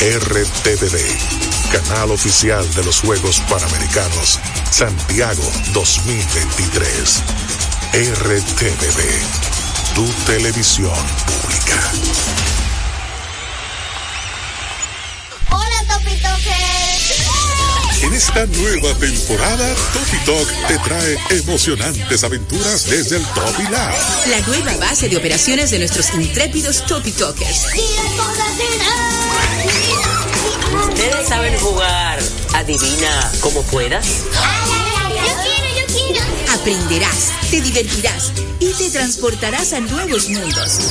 RTVD, canal oficial de los Juegos Panamericanos Santiago 2023. RTVD, tu televisión pública. Esta nueva temporada, Topi Talk te trae emocionantes aventuras desde el Topi Lab. La nueva base de operaciones de nuestros intrépidos Topi Talkers. Ustedes saben jugar. Adivina como puedas. Yo quiero, yo quiero. Aprenderás, te divertirás y te transportarás a nuevos mundos.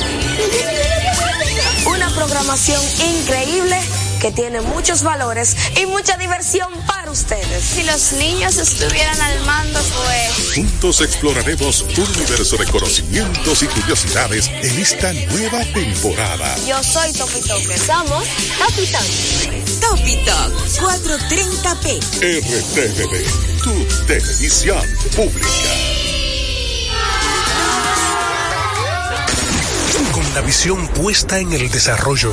Una programación increíble que tiene muchos valores y mucha diversión para ustedes. Si los niños estuvieran al mando, pues... Juntos exploraremos un universo de conocimientos y curiosidades en esta nueva temporada. Yo soy Topi Toque. Somos Topi Toque. Topi Talk 430p. RTVD, tu televisión pública. Con la visión puesta en el desarrollo,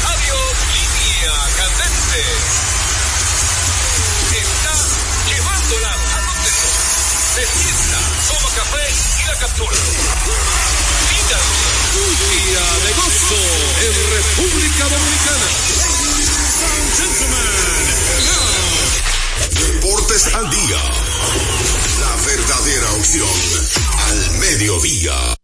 Línea candente. Está llevándola a Se sienta, toma café y la captura. Míralo. Un día de gozo en República Dominicana. Deportes al día. La verdadera opción al mediodía.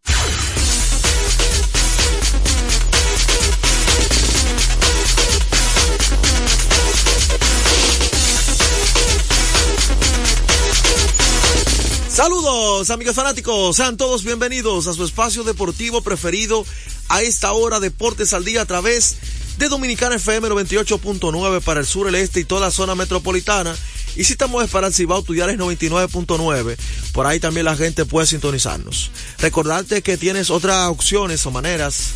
Saludos amigos fanáticos, sean todos bienvenidos a su espacio deportivo preferido a esta hora Deportes al Día a través de Dominicana FM 98.9 para el sur, el este y toda la zona metropolitana. Y si estamos para el Cibao, Tuyares 99.9, por ahí también la gente puede sintonizarnos. Recordarte que tienes otras opciones o maneras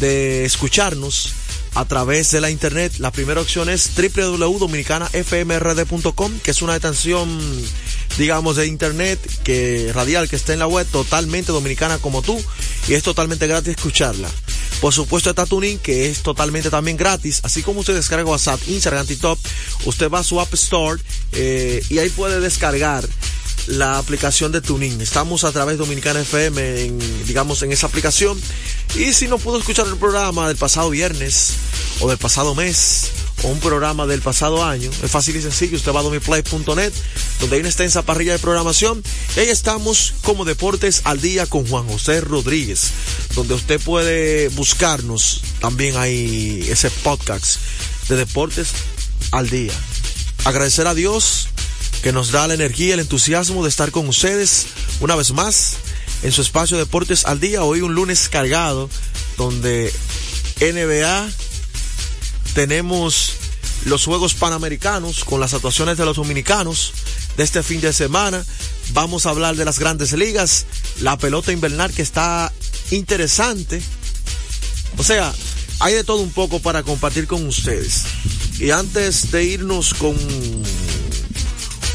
de escucharnos a través de la internet. La primera opción es www.dominicanafmrd.com, que es una extensión, digamos, de internet que radial que está en la web, totalmente dominicana como tú, y es totalmente gratis escucharla. Por supuesto está Tuning, que es totalmente también gratis, así como usted descarga WhatsApp, Instagram Top, usted va a su App Store eh, y ahí puede descargar la aplicación de Tuning. Estamos a través de Dominicana FM, en, digamos, en esa aplicación. Y si no pudo escuchar el programa del pasado viernes o del pasado mes o un programa del pasado año, es fácil y sencillo. Usted va a domiplay.net, donde hay una extensa parrilla de programación. Y ahí estamos como Deportes al Día con Juan José Rodríguez, donde usted puede buscarnos. También hay ese podcast de Deportes al Día. Agradecer a Dios que nos da la energía, el entusiasmo de estar con ustedes una vez más en su espacio Deportes al Día. Hoy un lunes cargado donde NBA tenemos los Juegos Panamericanos con las actuaciones de los dominicanos de este fin de semana. Vamos a hablar de las grandes ligas, la pelota invernal que está interesante. O sea, hay de todo un poco para compartir con ustedes. Y antes de irnos con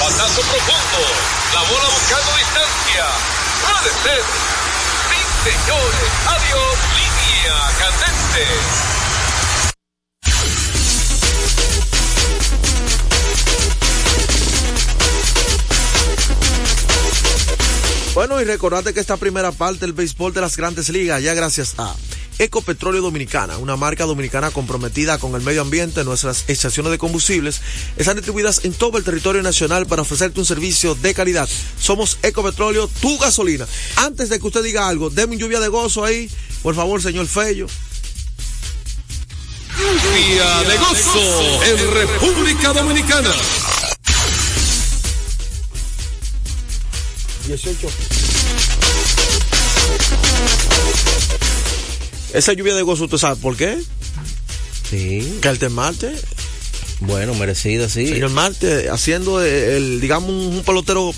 Batazo profundo. La bola buscando distancia. Puede ser. Sí, señores. Adiós. Línea candente. Bueno, y recordate que esta primera parte del béisbol de las grandes ligas, ya gracias a Ecopetróleo Dominicana, una marca dominicana comprometida con el medio ambiente, nuestras estaciones de combustibles están distribuidas en todo el territorio nacional para ofrecerte un servicio de calidad. Somos Ecopetróleo, tu gasolina. Antes de que usted diga algo, deme un lluvia de gozo ahí, por favor, señor Fello. Lluvia de gozo en República Dominicana. 18. Esa lluvia de gozo, ¿usted sabe por qué? Sí. Que el Marte, Bueno, merecida, sí. señor Marte, haciendo el, digamos, un, un pelotero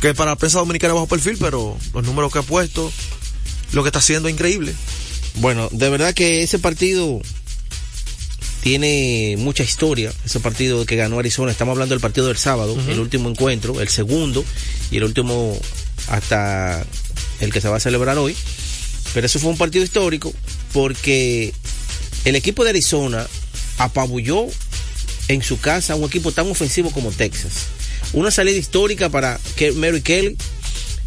que para la prensa dominicana es bajo perfil, pero los números que ha puesto, lo que está haciendo es increíble. Bueno, de verdad que ese partido tiene mucha historia. Ese partido que ganó Arizona, estamos hablando del partido del sábado, el último encuentro, el segundo y el último hasta el que se va a celebrar hoy. Pero eso fue un partido histórico porque el equipo de Arizona apabulló en su casa a un equipo tan ofensivo como Texas. Una salida histórica para Mary Kelly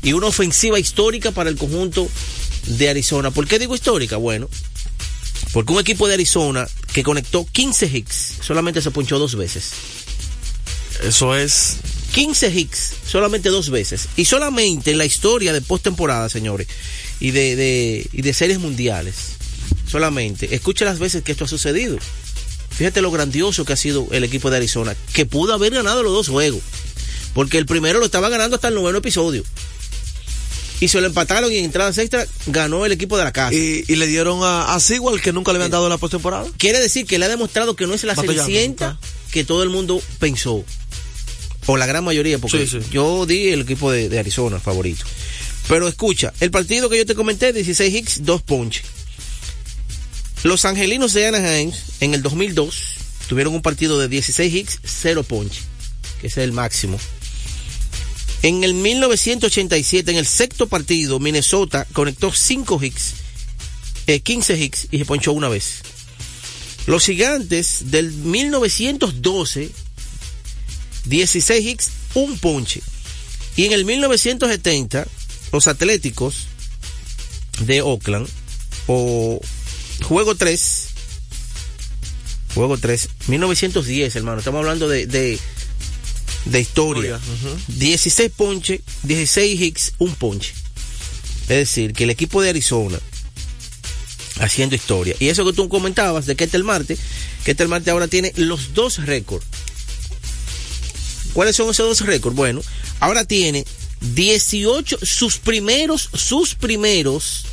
y una ofensiva histórica para el conjunto de Arizona. ¿Por qué digo histórica? Bueno, porque un equipo de Arizona que conectó 15 hits solamente se ponchó dos veces. Eso es 15 hits solamente dos veces. Y solamente en la historia de postemporada, señores, y de, de- y de series mundiales, solamente, escuche las veces que esto ha sucedido. Fíjate lo grandioso que ha sido el equipo de Arizona, que pudo haber ganado los dos juegos. Porque el primero lo estaba ganando hasta el noveno episodio. Y se lo empataron y en entradas extra ganó el equipo de la casa. y, y le dieron a, a Sewell que nunca le habían dado en la postemporada. Quiere decir que le ha demostrado que no es la cenicienta que todo el mundo pensó. O la gran mayoría, porque Sí, sí. yo di el equipo de, de Arizona favorito. Pero escucha, el partido que yo te comenté, 16 hits, 2 ponches. Los angelinos de Anaheim en el 2002 tuvieron un partido de 16 hits, 0 ponches, que ese es el máximo. En el 1987, en el sexto partido, Minnesota conectó 5 hits, eh, 15 hits y se ponchó una vez. Los gigantes del 1912, 16 hits, un ponche. Y en el 1970, los Atléticos de Oakland, o juego 3, juego 3, 1910, hermano, estamos hablando de, de historia. 16 ponche, 16 hits, un ponche. Es decir, que el equipo de Arizona haciendo historia. Y eso que tú comentabas de Ketel Marte, Ketel Marte ahora tiene los dos récords. ¿Cuáles son esos dos récords? Bueno, ahora tiene 18, sus primeros, sus primeros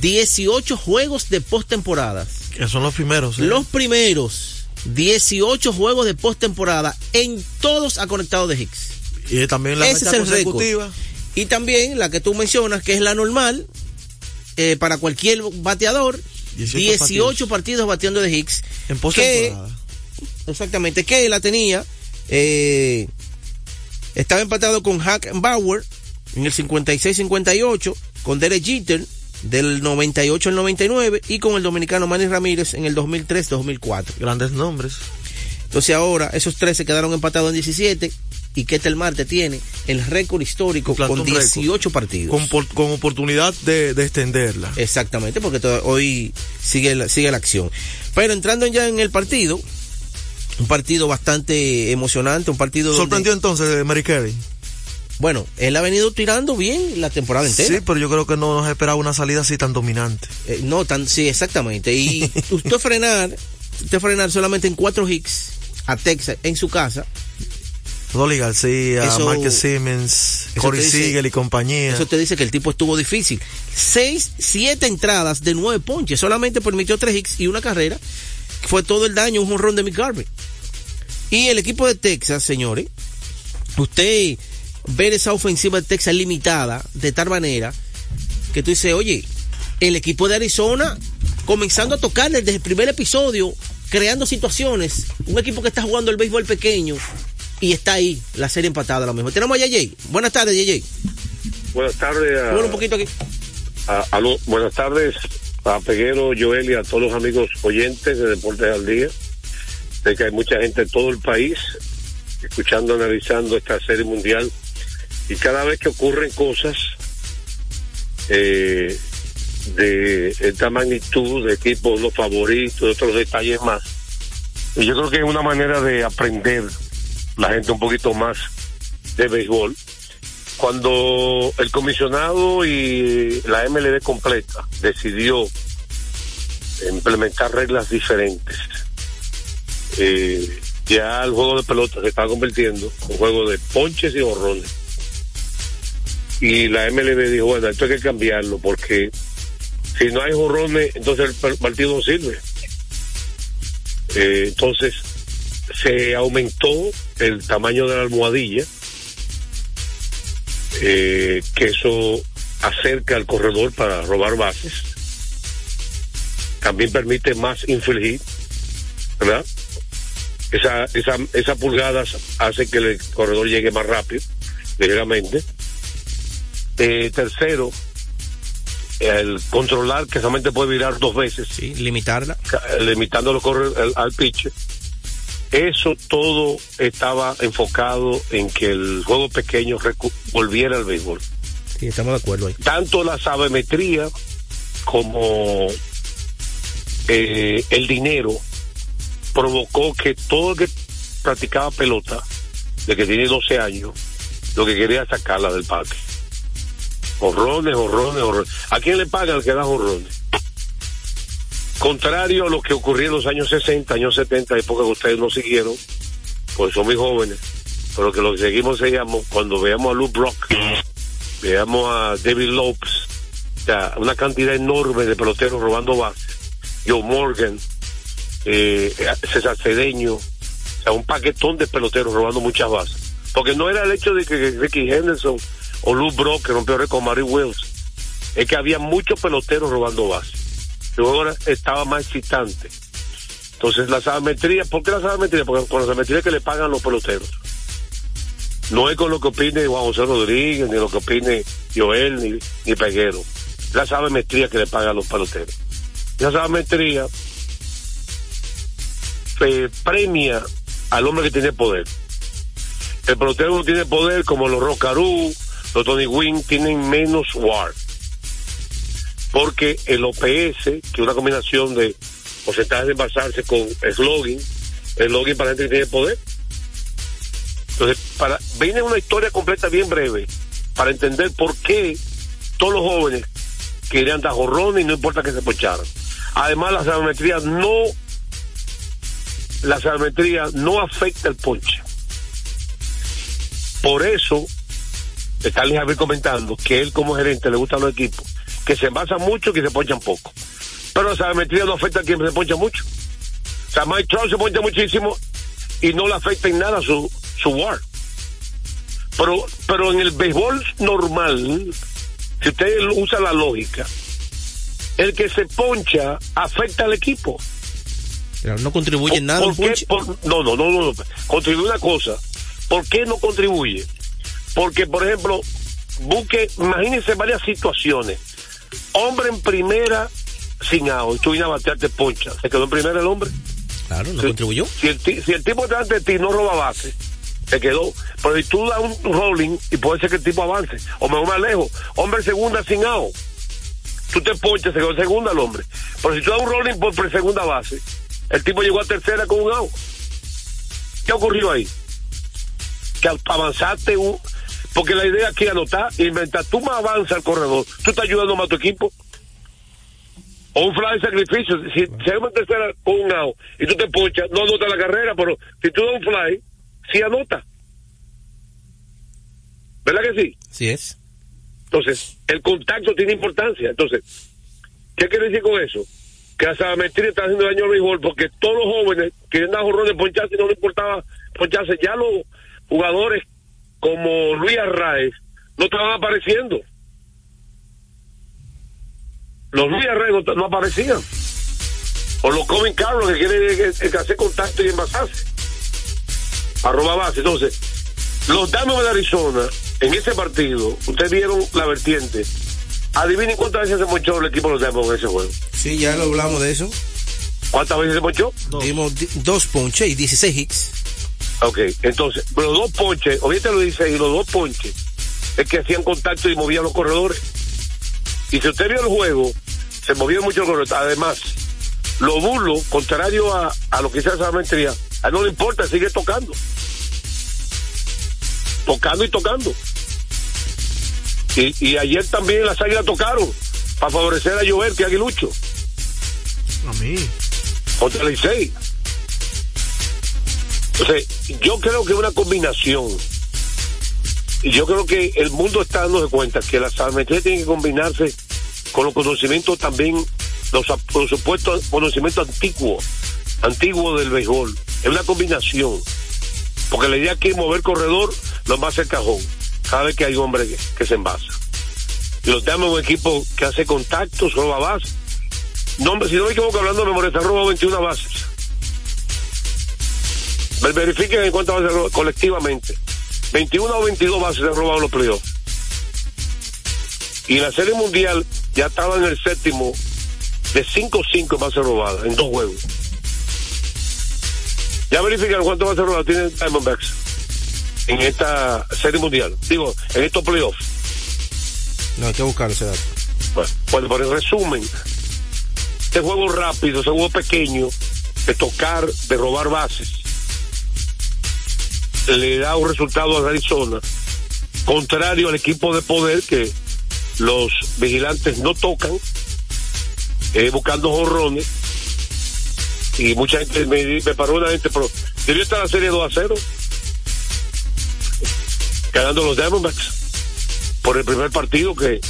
18 juegos de postemporada. Que son los primeros. ¿eh? Los primeros 18 juegos de postemporada en todos ha conectado de Hicks. Y también la Ese es el récord. Y también la que tú mencionas, que es la normal, eh, para cualquier bateador, 18 18, partidos. bateando de Hicks. En postemporada. exactamente, que la tenía, eh, estaba empatado con Hack Bauer en el 56-58, con Derek Jeter del 98 al 99 y con el dominicano Manny Ramírez en el 2003-2004. Grandes nombres. Entonces ahora esos tres se quedaron empatados en 17 y Ketel Marte tiene el récord histórico con un récord. 18 partidos. Con, por- con oportunidad de, de extenderla. Exactamente, porque hoy sigue la, sigue la acción. Pero entrando ya en el partido, un partido bastante emocionante, un partido donde- Sorprendió entonces eh, Mary Carey. Bueno, él ha venido tirando bien la temporada entera. Sí, pero yo creo que no nos esperaba una salida así tan dominante. Eh, no, tan, sí, exactamente. Y usted frenar, usted frenar solamente en cuatro hits a Texas en su casa, Dolly García, Eso- Marcus Simmons, eso Corey Siegel y compañía. Eso te dice que el tipo estuvo difícil. Seis, siete entradas de nueve ponches. Solamente permitió tres hits y una carrera. Fue todo el daño, un jonrón de Mick Garvey. Y el equipo de Texas, señores, usted ver esa ofensiva de Texas limitada de tal manera que tú dices, oye, el equipo de Arizona comenzando a tocar desde el primer episodio, creando situaciones, un equipo que está jugando el béisbol pequeño y está ahí la serie empatada a lo mismo. Tenemos a JJ. Buenas tardes, JJ. Buenas tardes. A, un poquito aquí. A, a lo, buenas tardes a Peguero, Joel y a todos los amigos oyentes de Deportes al Día. Sé que hay mucha gente en todo el país escuchando, analizando esta serie mundial y cada vez que ocurren cosas eh, de esta magnitud, de equipos los favoritos, de otros detalles más. Y yo creo que es una manera de aprender la gente un poquito más de béisbol. Cuando el comisionado y la MLB completa decidió implementar reglas diferentes, eh, ya el juego de pelota se está convirtiendo en juego de ponches y borrones. Y la MLB dijo, bueno, esto hay que cambiarlo porque si no hay jorrones, entonces el partido no sirve. Eh, entonces se aumentó el tamaño de la almohadilla, eh, que eso acerca al corredor para robar bases. También permite más infligir, ¿verdad? Esa, esa, esa pulgada hace que el corredor llegue más rápido, ligeramente. Eh, tercero, el controlar que solamente puede virar dos veces. Sí, limitarla. Limitándolo al pitch. Eso todo estaba enfocado en que el juego pequeño volviera al béisbol. Sí, estamos de acuerdo ahí. Tanto la sabemetría como eh, el dinero provocó que todo el que practicaba pelota, de que tiene 12 años, lo que quería sacarla del parque. Horrones, horrones, horrones. ¿A quién le pagan que da horrones? Contrario a lo que ocurrió en los años 60, años 70, época que ustedes no siguieron, pues son muy jóvenes, pero que lo que seguimos seguimos, cuando veamos a Luke Brock, veamos a David Lopes, o una cantidad enorme de peloteros robando bases, Joe Morgan, eh, César Cedeño, o sea, un paquetón de peloteros robando muchas bases. Porque no era el hecho de que Ricky Henderson o Luke Brock, que rompió récord con Mary Wills, es que había muchos peloteros robando bases. Luego ahora estaba más excitante. Entonces la sabemetría, ¿por qué la sabemetría? Porque con la sabemetría que le pagan los peloteros. No es con lo que opine Juan José Rodríguez, ni lo que opine Joel, ni, ni Peguero. La sabemetría que le pagan los peloteros. La sabemetría premia al hombre que tiene poder. El pelotero no tiene poder como los Rocarú, los Tony Wynn tienen menos WAR. Porque el OPS, que es una combinación de porcentaje de envasarse con slogan, slogan para la gente que tiene poder. Entonces, para, viene una historia completa bien breve para entender por qué todos los jóvenes querían dar y no importa que se poncharan. Además, la sabermetría no la sabermetría no afecta el ponche. Por eso, está Javier comentando que él como gerente le gustan los equipos, que se envasan mucho y que se ponchan poco. Pero la sabermetría no afecta a quien se poncha mucho. O sea, Mike Trout se poncha muchísimo y no le afecta en nada su, su war. Pero, pero en el béisbol normal, si usted usa la lógica, el que se poncha afecta al equipo. Pero no contribuye en nada. no, no, no, no, Contribuye una cosa. ¿Por qué no contribuye? Porque, por ejemplo, busque, imagínense varias situaciones. Hombre en primera sin out, tú vienes a batearte poncha. ¿Se quedó en primera el hombre? Claro, no contribuyó. Si el, si el tipo delante de ti no roba base, se quedó. Pero si tú das un rolling y puede ser que el tipo avance, o me más lejos. Hombre segunda sin out. Tú te ponchas, se quedó en segunda el hombre. Pero si tú das un rolling por segunda base, el tipo llegó a tercera con un out. ¿Qué ocurrió ahí? Que avanzaste un... Porque la idea aquí es anotar, inventar. Tú más avanzas al corredor, tú estás ayudando más a tu equipo. O un fly sacrificio. Si, si hay una tercera con un out y tú te ponchas, no anota la carrera, pero si tú das un fly, sí anota. ¿Verdad que sí? Sí es. Entonces, el contacto tiene importancia. Entonces, ¿qué quiere decir con eso? que la sabermetría está haciendo daño al béisbol porque todos los jóvenes quieren dar jorrones poncharse y no les importaba poncharse. Ya los jugadores como Luis Arraez no estaban apareciendo. Los Luis Arraez no, aparecían. O los Coven Carlos que quieren hacer contacto y envasarse. arroba base. Entonces, los Diamondbacks de Arizona, en ese partido, ustedes vieron la vertiente. Adivinen cuántas veces se mochó el equipo de los Diamondbacks en ese juego. Sí, ya lo hablamos de eso. ¿Cuántas veces se mochó? Dimos di- dos ponches y 16 hits. Ok, entonces, los dos ponches, ahorita lo dice ahí, los dos ponches, es que hacían contacto y movían los corredores. Y si usted vio el juego, se movían mucho los corredores. Además, los burlos, contrario a, a lo que dice esa mentira, a él no le importa, sigue tocando. Tocando y tocando. Y, y ayer también las águilas tocaron para favorecer a Joel, que aguilucho, A mí. contra el Licey. Entonces, yo creo que una combinación. Y yo creo que el mundo está dándose cuenta que las salvametrías tienen que combinarse con los conocimientos también, los, los supuestos conocimientos antiguos, antiguos del béisbol. Es una combinación. Porque la idea es mover corredor lo más el cajón, cada vez que hay hombre que, que se envasa. Los damos un equipo que hace contactos, roba bases. No, hombre, si no me equivoco, hablando de memoria, está robado 21 bases. Ver- Verifiquen en cuántas bases colectivamente. 21 o 22 bases se han robado los playoffs. Y en la Serie Mundial ya estaba en el séptimo de 5-5 bases robadas en dos juegos. Ya verifican cuántas bases robadas tiene Diamondbacks en esta Serie Mundial. Digo, en estos playoffs. No, hay que buscar ese dato. Bueno, bueno, por el resumen, este juego rápido, ese juego pequeño, de tocar, de robar bases, le da un resultado a Arizona, contrario al equipo de poder que los vigilantes no tocan, eh, buscando jorrones, y mucha gente me, paró una gente, pero debió estar la serie 2 a 0, ganando los Diamondbacks por el primer partido que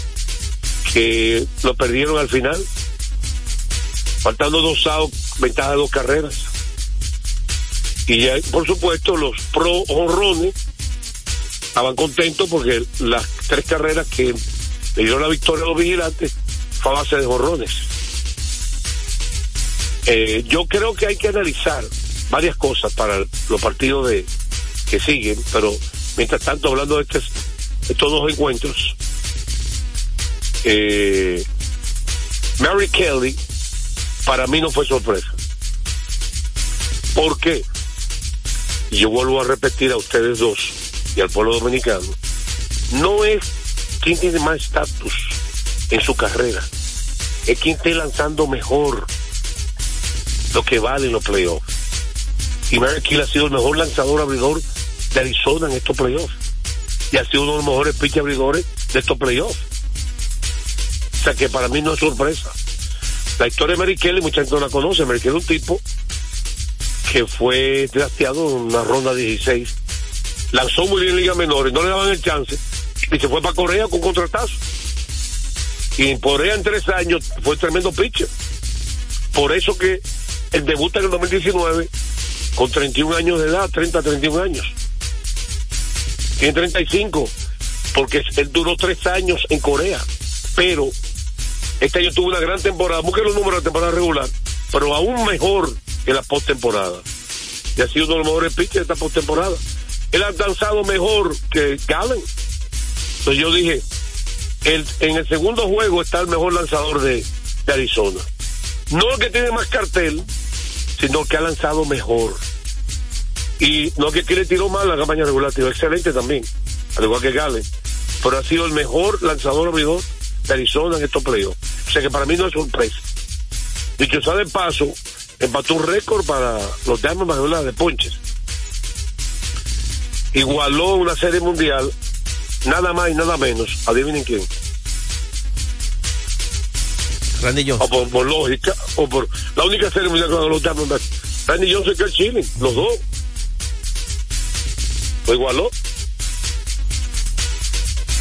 que lo perdieron al final. Faltando dos outs, ventaja de dos carreras. Y ya, por supuesto, los pro honrones estaban contentos porque las tres carreras que le dieron la victoria a los vigilantes fue a base de honrones. Eh, yo creo que hay que analizar varias cosas para los partidos de que siguen, pero mientras tanto, hablando de estos, estos dos encuentros, eh, Mary Kelly para mí no fue sorpresa. ¿Por qué? Y yo vuelvo a repetir a ustedes dos y al pueblo dominicano, no es quien tiene más estatus en su carrera, es quien esté lanzando mejor lo que vale en los playoffs. Y Mary Kelly ha sido el mejor lanzador abridor de Arizona en estos playoffs. Y ha sido uno de los mejores pitch abridores de estos playoffs. O sea que para mí no es sorpresa. La historia de Mary Kelly, mucha gente no la conoce. Mary Kelly es un tipo que fue drafteado en una ronda 16. Lanzó muy bien en Liga Menores, no le daban el chance. Y se fue para Corea con contratazo. Y en Corea en tres años fue tremendo pitcher. Por eso que él debuta en el 2019 con 31 años de edad, 30, 31 años. Tiene 35, porque él duró tres años en Corea. Pero este año tuvo una gran temporada, busquen los números de la temporada regular, pero aún mejor que la postemporada. Y ha sido uno de los mejores pitchers de esta postemporada. Él ha lanzado mejor que Gallen. Entonces yo dije, el, en el segundo juego está el mejor lanzador de, Arizona. No el que tiene más cartel, sino que ha lanzado mejor. Y no que le tiró mal la campaña regular, tiró excelente también, al igual que Gallen. Pero ha sido el mejor lanzador abridor de Arizona en estos playoffs. O sea que para mí no es sorpresa. Dicho sea de paso, empató un récord para los Diamondbacks ¿verdad? de ponches. Igualó una serie mundial, nada más y nada menos. Adivinen quién. Randy O Johnson. por, por lógica, o por la única serie mundial que ganó los Diamondbacks. Randy Johnson y Kurt Schilling, los dos. Lo igualó.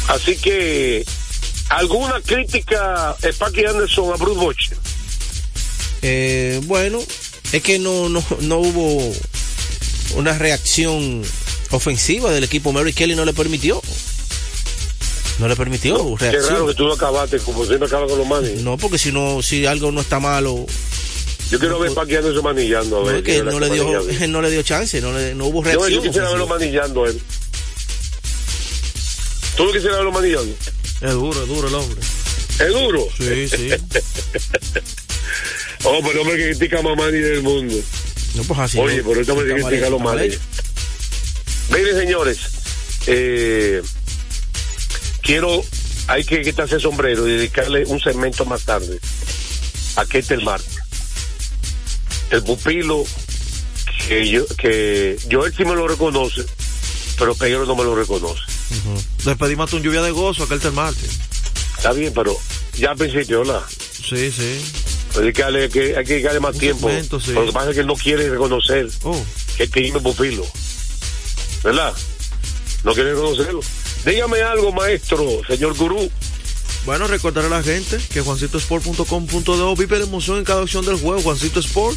Así que, ¿alguna crítica, Sparky Anderson, a Bruce Bochy? Eh, bueno, es que no, no, no hubo una reacción ofensiva del equipo. Mary Kelly no le permitió. No le permitió Qué reacción. raro que tú no acabaste, como siempre acabas con los manes. No, porque si no, si algo no está malo, Yo quiero ver parqueando eso manillando. A No, ver, es que él no, le dio, él no le dio chance, no, le- no hubo Yo, reacción. yo quisiera verlo manillando a él. ¿Tú no quisieras verlo manillando? Es duro, es duro el hombre. ¿Es duro? Sí, sí. oh, pero hombre que critica más Manny del mundo. No, pues así. Oye, no. pero ahorita me critica hecho, los está mal Manny. hecho. Miren, señores, eh, quiero, hay que quitarse el sombrero y dedicarle un segmento más tarde a Ketel Marte. El pupilo que yo, que Joel sí me lo reconoce, pero Peguero no me lo reconoce. Despedimos un lluvia de gozo a Kelter Marte. Está bien, pero ya al principio, ¿verdad? Sí, sí. Hay que darle, que, hay que dedicarle más Un tiempo. segmento, sí. Lo que pasa es que él no quiere reconocer Oh. que tiene pupilo. ¿Verdad? No quiere reconocerlo. Dígame algo, maestro, señor gurú. Bueno, recordaré a la gente que juancitosport.com.do vive la emoción en cada acción del juego. Juancito Sport,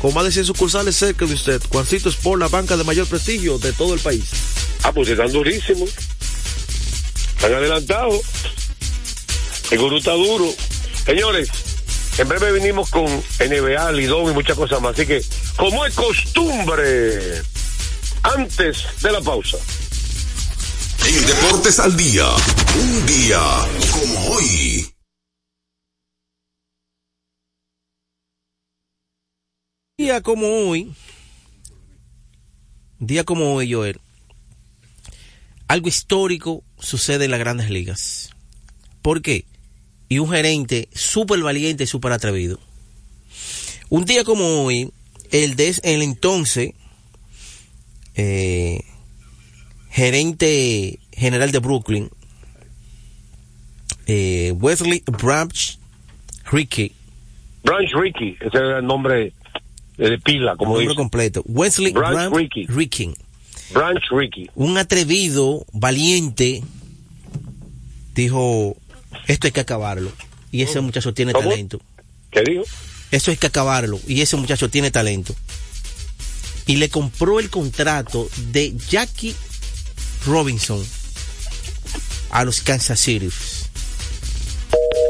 con más de 100 sucursales cerca de usted. Juancito Sport, la banca de mayor prestigio de todo el país. Ah, pues están durísimos. Están adelantados. El gurú está duro. Señores, en breve venimos con NBA, Lidón y muchas cosas más. Así que, como es costumbre, antes de la pausa. En Deportes al Día, un día como hoy. día como hoy, un día como hoy, Joel, algo histórico sucede en las grandes ligas. ¿Por qué? Y un gerente súper valiente y súper atrevido. Un día como hoy, el, el entonces eh, gerente general de Brooklyn, eh, Wesley Branch Rickey, Branch Rickey, ese era el nombre de pila, como nombre dice. completo, Wesley Branch Branch Rickey. Rickey. Branch Rickey. un atrevido, valiente, dijo, esto hay que acabarlo. Y ese muchacho tiene ¿Cómo? talento. ¿Qué dijo? Esto hay que acabarlo. Y ese muchacho tiene talento. Y le compró el contrato de Jackie Robinson a los Kansas City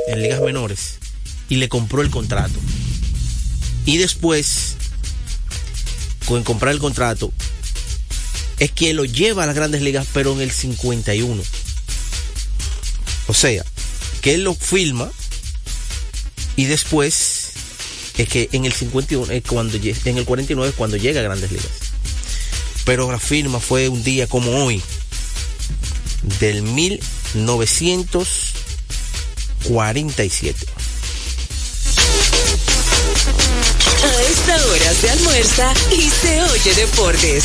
en ligas menores. Y le compró el contrato. Y después, con comprar el contrato, es que lo lleva a las grandes ligas, pero en el 51. O sea, que él lo filma y después es que en el 51 es cuando en el 49 es cuando llega a Grandes Ligas. Pero la firma fue un día como hoy del 1947. A esta hora se almuerza y se oye deportes.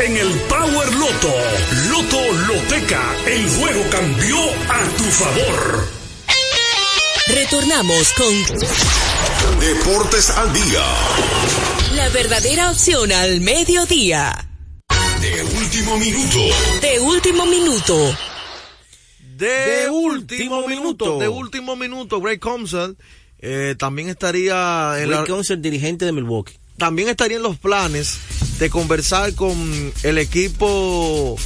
en el Power Loto. Loto Loteca, el juego cambió a tu favor. Retornamos con Deportes al Día. la verdadera opción al mediodía. De último minuto. De último minuto. De, último minuto. De último minuto, Greg Thompson eh, también estaría en Rick la, Council, dirigente de Milwaukee. también estaría en los planes de conversar con el equipo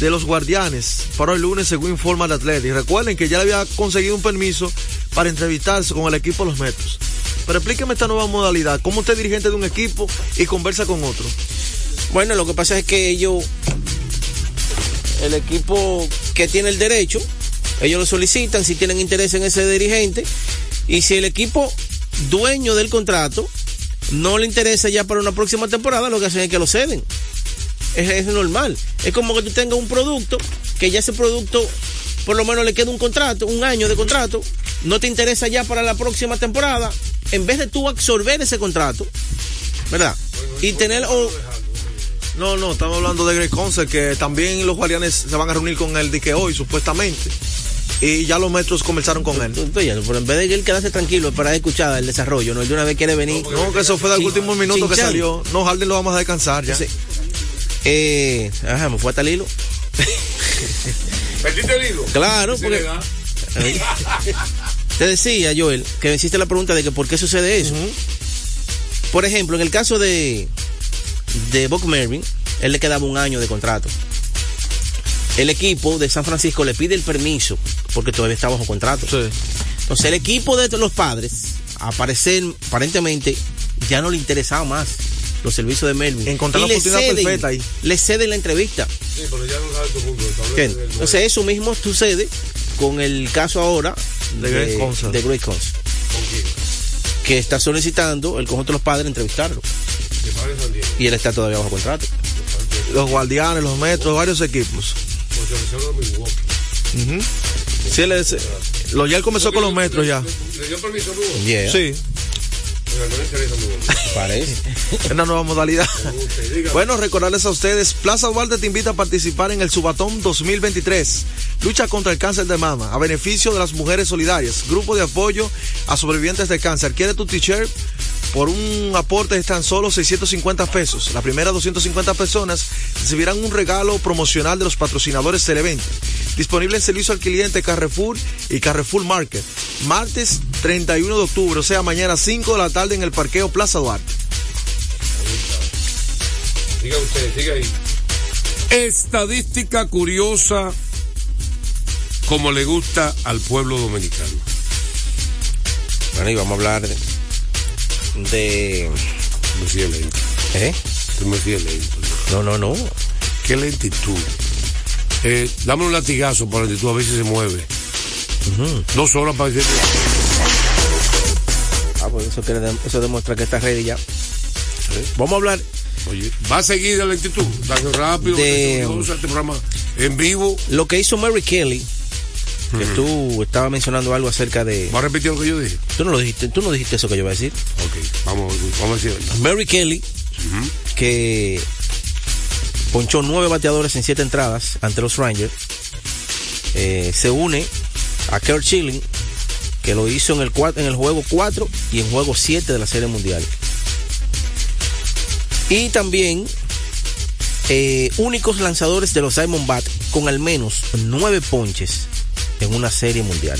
de los guardianes para el lunes según informa el atleta. Y recuerden que ya le había conseguido un permiso para entrevistarse con el equipo de los Metros. Pero explíqueme esta nueva modalidad. ¿Cómo usted es dirigente de un equipo y conversa con otro? Bueno, lo que pasa es que ellos, el equipo que tiene el derecho, ellos lo solicitan si tienen interés en ese dirigente y si el equipo dueño del contrato no le interesa ya para una próxima temporada, lo que hacen es que lo ceden. Es, normal. Es como que tú tengas un producto, que ya ese producto por lo menos le queda un contrato, un año de contrato, no te interesa ya para la próxima temporada, en vez de tú absorber ese contrato, ¿verdad? Y tener... o- No, no, estamos hablando de Greg Concert, que también los guardianes se van a reunir con él de que hoy, supuestamente. Y ya los metros comenzaron con él. pero en vez de él quedarse tranquilo para escuchar el desarrollo, no, él de una vez quiere venir. No, que eso fue del último minuto que salió. No, Harden lo vamos a descansar ya. Eh, ajá, me fue hasta el hilo. ¿Perdiste el hilo? Claro, porque-. Te decía, Joel, que me hiciste la pregunta de que por qué sucede eso. Por ejemplo, en el caso de, de Buck Mervyn, él le quedaba un año de contrato. El equipo de San Francisco le pide el permiso porque todavía está bajo contrato. Entonces, el equipo de los padres, aparecer, aparentemente, ya no le interesaba más los servicios de Melvin. Encontrar la Y le oportunidad ceden- perfecta ahí. Le ceden la entrevista. Sí, pero ya no sabe del- del- Entonces eso mismo sucede con el caso ahora De Greg Constant. de Greg Constant, que está solicitando el conjunto de los padres entrevistarlo de y él está todavía bajo contrato. Los guardianes, los metros, varios equipos. Porque se llama Milwaukee. Ujú. Sí, él es- lo, ya él comenzó con los metros ya. ¿Le dio permiso a Milwaukee? Yeah. Sí. Parece. es una nueva modalidad. Dígame. Bueno, recordarles a ustedes, Plaza Duarte te invita a participar en el Subatón 2023. Lucha contra el cáncer de mama a beneficio de las mujeres solidarias. Grupo de apoyo a sobrevivientes de cáncer. Quiere tu t-shirt por un aporte de tan solo 650 pesos. Las primeras 250 personas recibirán un regalo promocional de los patrocinadores del evento. Disponible en servicio al cliente Carrefour y Carrefour Market. Martes 31 de octubre, o sea, mañana 5 de la tarde en el parqueo Plaza Duarte. Diga usted, siga ahí. Estadística curiosa como le gusta al pueblo dominicano. Bueno, y vamos a hablar de... de Me fui lento. ¿eh? Me fui lento. No, no, no. Qué lentitud. Eh, dame un latigazo por lentitud, a ver si se mueve. Dos horas para decir. Ah, pues eso, quiere dem- eso demuestra que está ready ya. Vamos a hablar Oye, va a seguir la lentitud. Tan rápido. De- este programa en vivo. lo que hizo Mary Kelly, que tú estabas mencionando algo acerca de... ¿Va a repetir lo que yo dije? Tú no lo dijiste, tú no dijiste eso que yo iba a decir. Ok, vamos, vamos a decir. Mary Kelly, que ponchó nueve bateadores en siete entradas ante los Rangers, eh, se une a Kurt Schilling, que lo hizo en el, en el juego 4 y en juego 7 de la Serie Mundial. Y también eh, únicos lanzadores de los Diamondbacks con al menos nueve ponches en una Serie Mundial.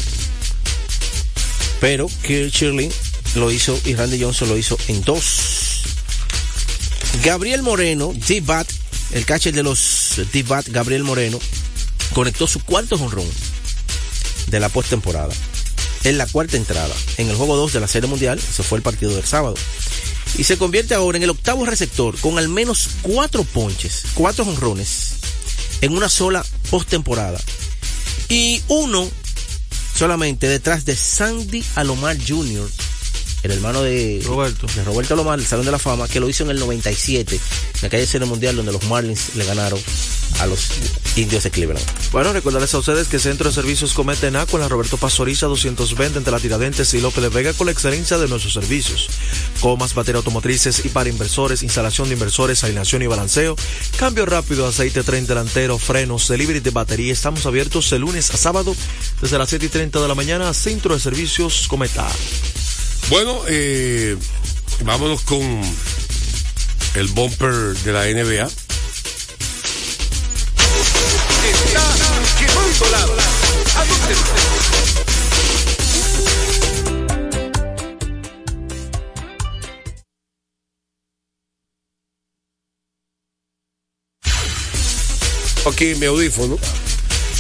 Pero Kurt Schilling lo hizo y Randy Johnson lo hizo en dos. Gabriel Moreno, D-Bat, el catcher de los D-Bat, Gabriel Moreno, conectó su cuarto jonrón de la postemporada. En la cuarta entrada, en el juego 2 de la Serie Mundial, se fue el partido del sábado. Y se convierte ahora en el octavo receptor con al menos cuatro ponches, cuatro jonrones en una sola postemporada. Y uno solamente detrás de Sandy Alomar Jr., el hermano de Roberto. de Roberto Alomar, el Salón de la Fama, que lo hizo en el 97, en aquella serie mundial donde los Marlins le ganaron a los indios de Cleveland. Bueno, recordarles a ustedes que Centro de Servicios Cometa en la Roberto Pastoriza 220 entre la Tiradentes y López de Vega con la excelencia de nuestros servicios. Comas, batería automotrices y para inversores, instalación de inversores, alineación y balanceo, cambio rápido, aceite, tren delantero, frenos, delivery de batería. Estamos abiertos de lunes a sábado desde las 7 y 30 de la mañana. Centro de Servicios Cometa. Bueno, eh, vámonos con el bumper de la NBA. Está quemando. Aquí mi audífono.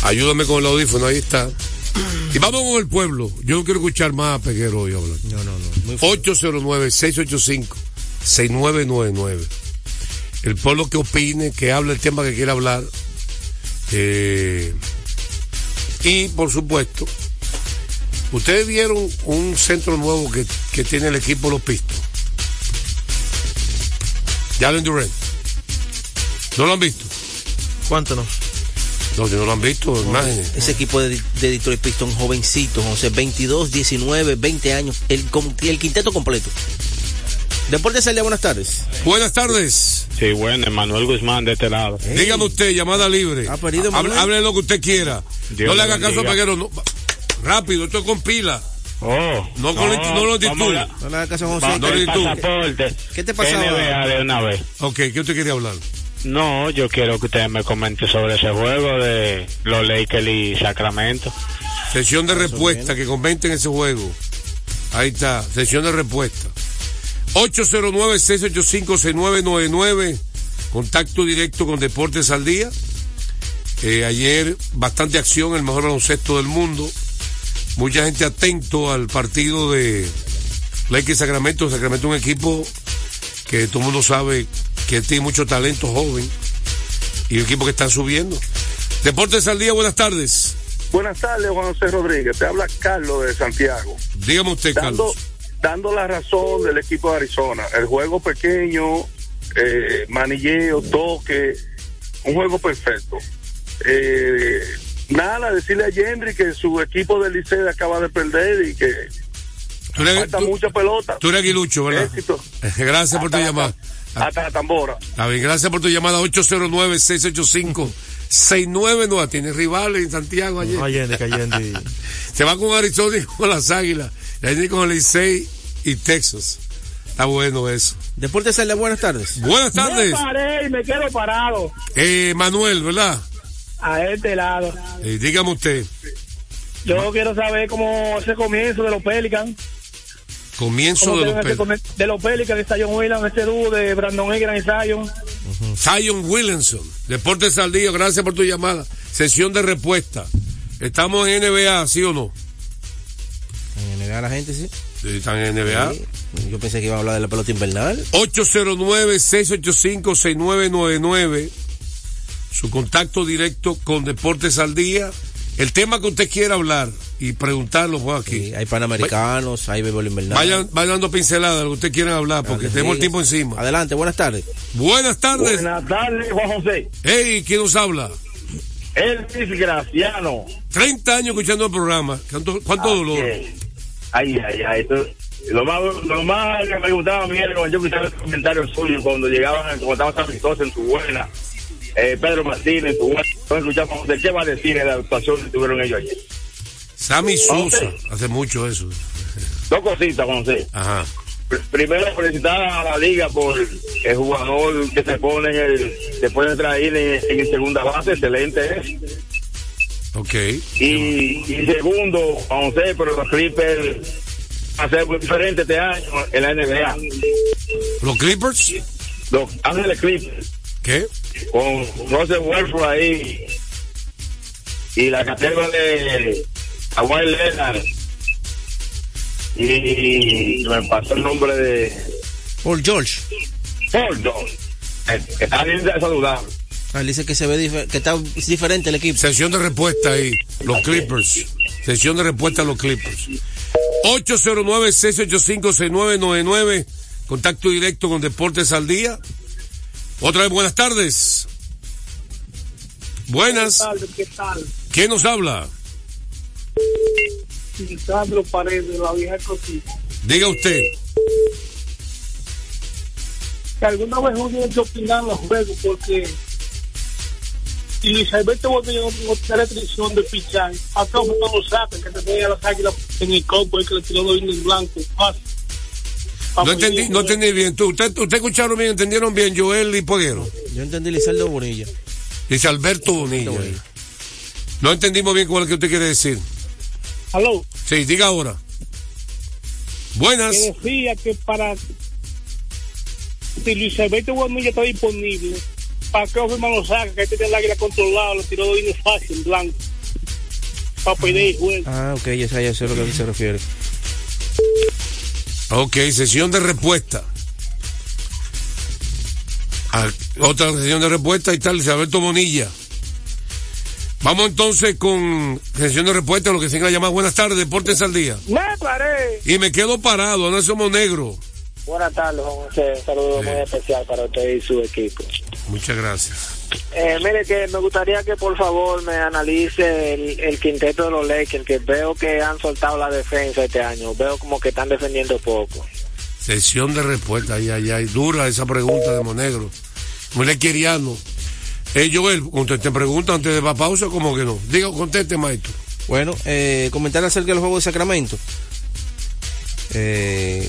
Ayúdame con el audífono, ahí está. Y vamos con el pueblo. Yo no quiero escuchar más a Peguero hoy hablar. No, no, no. 809-685-6999. el pueblo que opine, que hable el tema que quiera hablar. Eh, y por supuesto, ustedes vieron un centro nuevo que, que tiene el equipo Los Pistos. Jalen Durant. ¿No lo han visto? Cuéntanos. No, si no lo han visto, imágenes. Ese equipo de, de Detroit Pistons, jovencitos, 11, 22, 19, 20 años, el, el quinteto completo. Deportes Celia, buenas tardes. Buenas tardes. Sí, bueno, Manuel Guzmán de este lado. Dígame usted, llamada libre. pedido, Hable, Manuel. hable lo que usted quiera. Dios no le le haga caso a. Peguero. No, rápido, esto es con pila. Oh, No con no longitud. vamos a- No le hagas caso a José. no longitud. pasaporte. ¿Qué te pasaba? NBA de una vez. Ok, ¿qué usted quería hablar? No, yo quiero que usted me comente sobre ese juego de los Lakers y Sacramento. Sesión de respuesta, que comenten ese juego. Ahí está, sesión de respuesta. 809-685-6999. Contacto directo con Deportes al Día. Eh, ayer bastante acción, el mejor baloncesto del mundo. Mucha gente atento al partido de Lakers Sacramento. Sacramento es un equipo que todo el mundo sabe que tiene mucho talento joven y un equipo que están subiendo. Deportes al Día, buenas tardes. Buenas tardes, Juan José Rodríguez. Te habla Carlos de Santiago. Dígame usted, Dando, Carlos. dando la razón del equipo de Arizona. El juego pequeño, eh, manilleo, toque, un juego perfecto. Eh, nada, decirle a Henry que su equipo del Liceo acaba de perder y que Tú eres, falta tú- mucha pelota. tú eres aguilucho, ¿verdad? Éxito. Gracias por tu llamada. Hasta la tambora. Está bien, gracias por tu llamada. 809-685-699. Tiene rivales en Santiago ayer. Allende, que Allende. Se va con Arizona y con las Águilas. Y allí con el Licey y Texas. Está bueno eso. Deportes Celia, buenas tardes. Buenas tardes. Me paré y me quedo parado Eh, Manuel, ¿verdad? a este lado. Eh, dígame usted. Yo quiero saber cómo ese comienzo de los Pelicans. Comienzo de los Pel- de los Pelicans, de Zion Williams, ese dúo de Brandon Ingram y Zion. Zion Williamson. Deportes al día. Gracias por tu llamada. Sesión de respuesta. Estamos en NBA, ¿sí o no? En NBA la gente, sí. Sí, Están en NBA. Sí. Yo pensé que iba a hablar de la pelota invernal. 809-685-6999. Su contacto directo con Deportes al Día. El tema que usted quiera hablar y preguntarlo fue aquí. Sí, hay panamericanos, hay béisbol invernal. Vayan, vayan dando pinceladas lo que usted quiera hablar porque tenemos el tiempo encima. Adelante, buenas tardes. Buenas tardes. Buenas tardes, Juan José. Hey, ¿quién nos habla? Elvis Graciano. 30 años escuchando el programa. ¿Cuánto, cuánto dolor? Ay, ay, ay. esto- lo, más, lo más que me gustaba a mí era cuando yo escuchaba el comentario suyo cuando llegaban, cuando estaban amistosos en su buena. Eh, Pedro Martínez, en su buena. Yo escuchaba, ¿de qué va a decir de la actuación que tuvieron ellos ayer? Sammy Sosa. Hace mucho eso. Dos cositas, José. Ajá. Pr- Primero, felicitar a la liga por el jugador que se pone en el, se puede traer en, en segunda base, excelente es. Ok. Y, y segundo, José, pero los Clippers va a ser muy diferente este año en la NBA. ¿Los Clippers? Los Ángeles Clippers, ¿Qué? Con Russell Westbrook ahí y la categoría de Kawhi Leonard y me pasó el nombre de Paul George. Paul George, eh, que está bien saludable. Ah, él dice que se ve que está diferente el equipo. Sesión de respuesta ahí. Los Clippers. Sesión de respuesta a los Clippers. 809-685-6999. Contacto directo con Deportes al Día. Otra vez, buenas tardes. Buenas. ¿Qué tal? ¿Quién nos habla? Lisandro Paredes, la vieja cosita. Diga usted. que alguna vez uno tiene que opinar los juegos porque si Luis Alberto Botella no esta restricción de pichar, acá no lo saben que tenía las águilas en el campo y que le tiró los indios blancos. Fácil. No entendí, no entendí bien. ¿Tú, usted, usted escucharon bien, entendieron bien, Joel y Poguero. Yo entendí Lizardo Bonilla. Dice Alberto Bonilla. No entendimos bien cuál es que usted quiere decir. Aló, Sí, diga ahora. Buenas. que decía que para si Luis Alberto Bonilla está disponible, ¿para qué Offerman lo saca? Que este tiene el águila controlado, le tiró los indios fácil, en blanco. Para pedir el juego. Ah, ok, ya sé, ya sé a lo que se refiere. Ok, sesión de respuesta. Ah, otra sesión de respuesta, está Luis Alberto Bonilla. Vamos entonces con sesión de respuesta, lo que se la llamada Buenas tardes, Deportes al Día. Me paré. Y me quedo parado, no somos negros. Buenas tardes, José. Un saludo muy especial para usted y su equipo. Muchas gracias. Eh, mire, que me gustaría que por favor me analice el, el quinteto de los Lakers, que veo que han soltado la defensa este año. Veo como que están defendiendo poco. Sesión de respuesta, ay, ay, ay, dura esa pregunta de Monegro. Muy lequeriano. Eh, Joel, conteste pregunta antes de la pausa, como que no. Diga, conteste, maestro. Bueno, eh, comentar acerca del juego de Sacramento. Eh,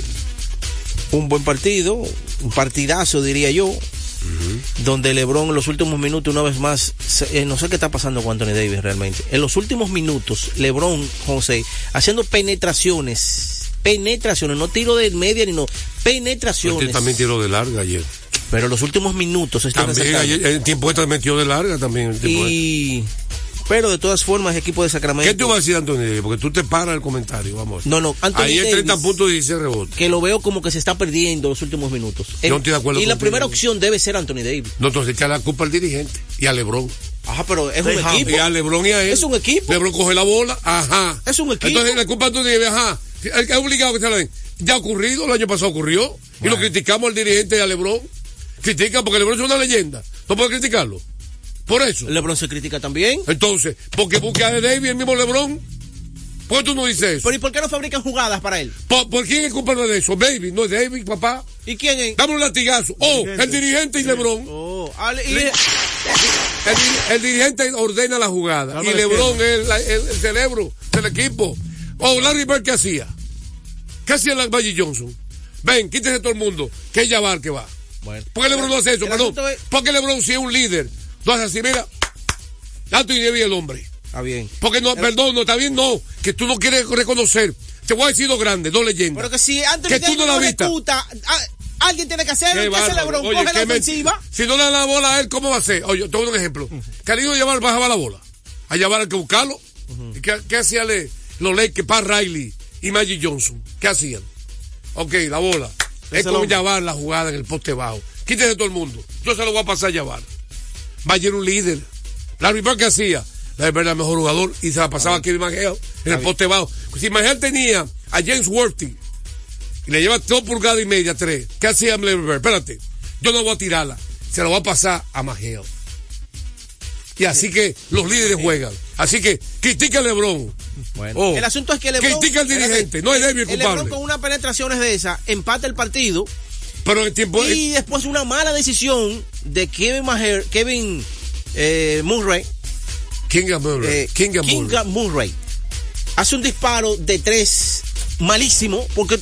un buen partido, un partidazo diría yo, donde LeBron en los últimos minutos una vez más, se- eh, no sé qué está pasando con Anthony Davis realmente. En los últimos minutos, LeBron, José, haciendo penetraciones, penetraciones, no tiro de media ni no, penetraciones. Usted también tiró de larga ayer. Pero en los últimos minutos se está También ayer, el tiempo este metió de larga también. El tiempo este. Pero de todas formas, el equipo de Sacramento. ¿Qué te va a decir Antonio Davis? Porque tú te paras el comentario, vamos. No, no, Anthony Ahí es 30 Davis, puntos y 16 rebotes. que lo veo como que se está perdiendo los últimos minutos. Yo no estoy de acuerdo y la primera opción debe ser Anthony Davis. No, entonces echa la culpa al dirigente y a Lebron. Ajá, pero es un equipo. Y a Lebron y a él. Es un equipo. Lebron coge la bola, ajá. Es un equipo. Entonces la culpa a Anthony Davis, ajá. Es obligado que se la den. Ya ha ocurrido, el año pasado ocurrió. Y lo criticamos al dirigente y a Lebron. Critica porque Lebron es una leyenda. No puede criticarlo. Por eso. LeBron se critica también. Entonces, porque busca a Davis el mismo Lebron. ¿Por qué tú no dices eso? Pero ¿y por qué no fabrican jugadas para él? ¿Por, por quién es culpable de eso? Baby, no es David, papá. ¿Y quién es? Dame un latigazo. Oh, el dirigente y Lebron. Oh, ale- y- Le- El, di- el dirigente ordena la jugada. Dame y Lebron es el, el- el cerebro del equipo. Oh, Larry Bird, ¿qué hacía? ¿Qué hacía la Magic Johnson? Ven, quítese todo el mundo. Que es Jabbar que va. Bueno. ¿Por qué Lebron no hace eso? Perdón. es- Porque Lebron si es un líder. Hace así, mira. Anthony Davis el hombre. Está bien. Porque no, perdón, no está bien, no. Que tú no quieres reconocer. Te voy a decir dos grandes, dos leyendas. Pero que si Anthony Que tú no la ejecuta, ah, alguien tiene que hacerlo. Qué ¿Qué hace bárbaro. LeBron? Oye, Coge la ofensiva. Si no le da la bola a él, ¿cómo va a ser? Oye, te voy a dar un ejemplo. Carino llevar, bajaba la bola. A llevar al que buscarlo. ¿Y ¿Qué, qué hacían los Lakers, Pat Riley y Magic Johnson? ¿Qué hacían? Ok, la bola. Es como llevar la jugada en el poste bajo. Quítese todo el mundo. Yo se lo voy a pasar a llevar. Era un líder. Larry Bird, ¿qué hacía? Larry Bird era el mejor jugador y se la pasaba a Kevin McHale en el poste bajo. Si McHale tenía a James Worthy y le lleva dos pulgadas y media, tres, ¿qué hacía Larry Bird? Espérate, yo no voy a tirarla, se la voy a pasar a McHale. Y así que los líderes juegan. Así que critica a LeBron. Bueno. Oh. El asunto es que LeBron. Critica al dirigente, no es el El LeBron culpable. con una penetraciones de esa empata el partido. Pero el tiempo Y después una mala decisión de Kevin Maher, Kevin eh, Murray. Kinga Murray. eh, Kinga Murray. Kinga Murray. Hace un disparo de tres malísimo porque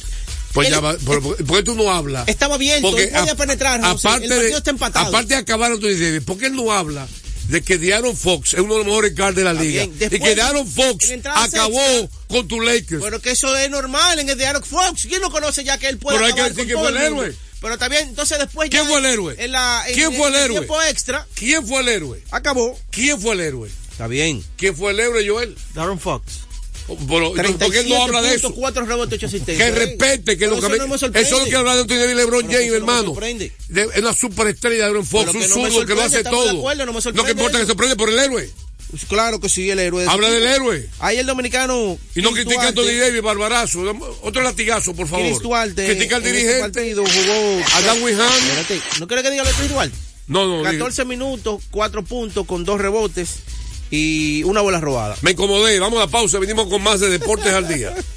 Pues él- ya va, ¿por, por- por qué tú no hablas? Estaba abierto, él podía a- penetrar, José, Aparte el partido de, está empatado. Aparte de acabar Anthony Davis, ¿por qué él no habla de que Diaron Fox es uno de los mejores guards de la liga? Y que Diaron Fox acabó con tu Lakers. Pero que eso es normal en el de Aaron Fox. ¿Quién no conoce ya que él puede Pero hay que decir que fue el héroe. Pero está bien, entonces después ¿Quién ya fue el héroe? En la, en- ¿Quién fue el en héroe? tiempo extra ¿Quién fue el héroe? acabó. ¿Quién fue el héroe? Está bien. ¿Quién fue el héroe, Joel? Darren Fox. Pero, entonces, ¿Por qué él no habla de eso? 4 rebotes, 8 asistencias. Que respete, que Pero lo que eso no me es lo que habla de y LeBron Pero James, no hermano. sorprende. De- es una superestrella de Aaron Fox, Pero un que no zurdo que lo hace todo. acuerdo, no me lo que importa es que sorprende por el héroe. Pues Claro que sí, el héroe. de Habla del héroe. Ahí el dominicano. Y no critica a Anthony. Davis, barbarazo. Otro latigazo, por favor. Chris Duarte. Critica al este dirigente. partido jugó. A Dan Wihan. Espérate, ¿No quiere que diga lo de Chris Duarte? No, no, diga. 14 minutos, 4 puntos con 2 rebotes y una bola robada. Me incomodé. Vamos a la pausa. Venimos con más de Deportes al Día.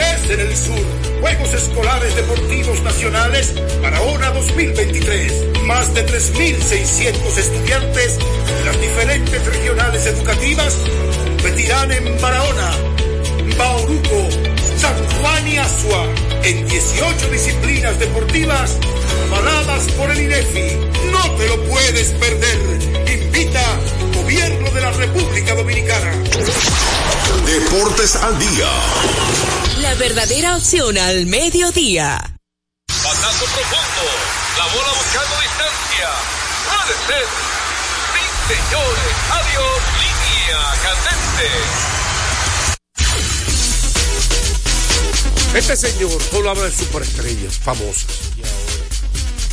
es en el sur. Juegos Escolares Deportivos Nacionales Barahona 2023. Más de 3.600 estudiantes de las diferentes regionales educativas competirán en Barahona, Bauruco, San Juan y Asua en 18 disciplinas deportivas avaladas por el INEFI. No te lo puedes perder. Invita Gobierno de la República Dominicana. Deportes al día. La verdadera opción al mediodía. Batazo profundo. La bola buscando distancia. Puede ser. Sí, señores. Adiós. Línea candente. Este señor solo habla de superestrellas famosas.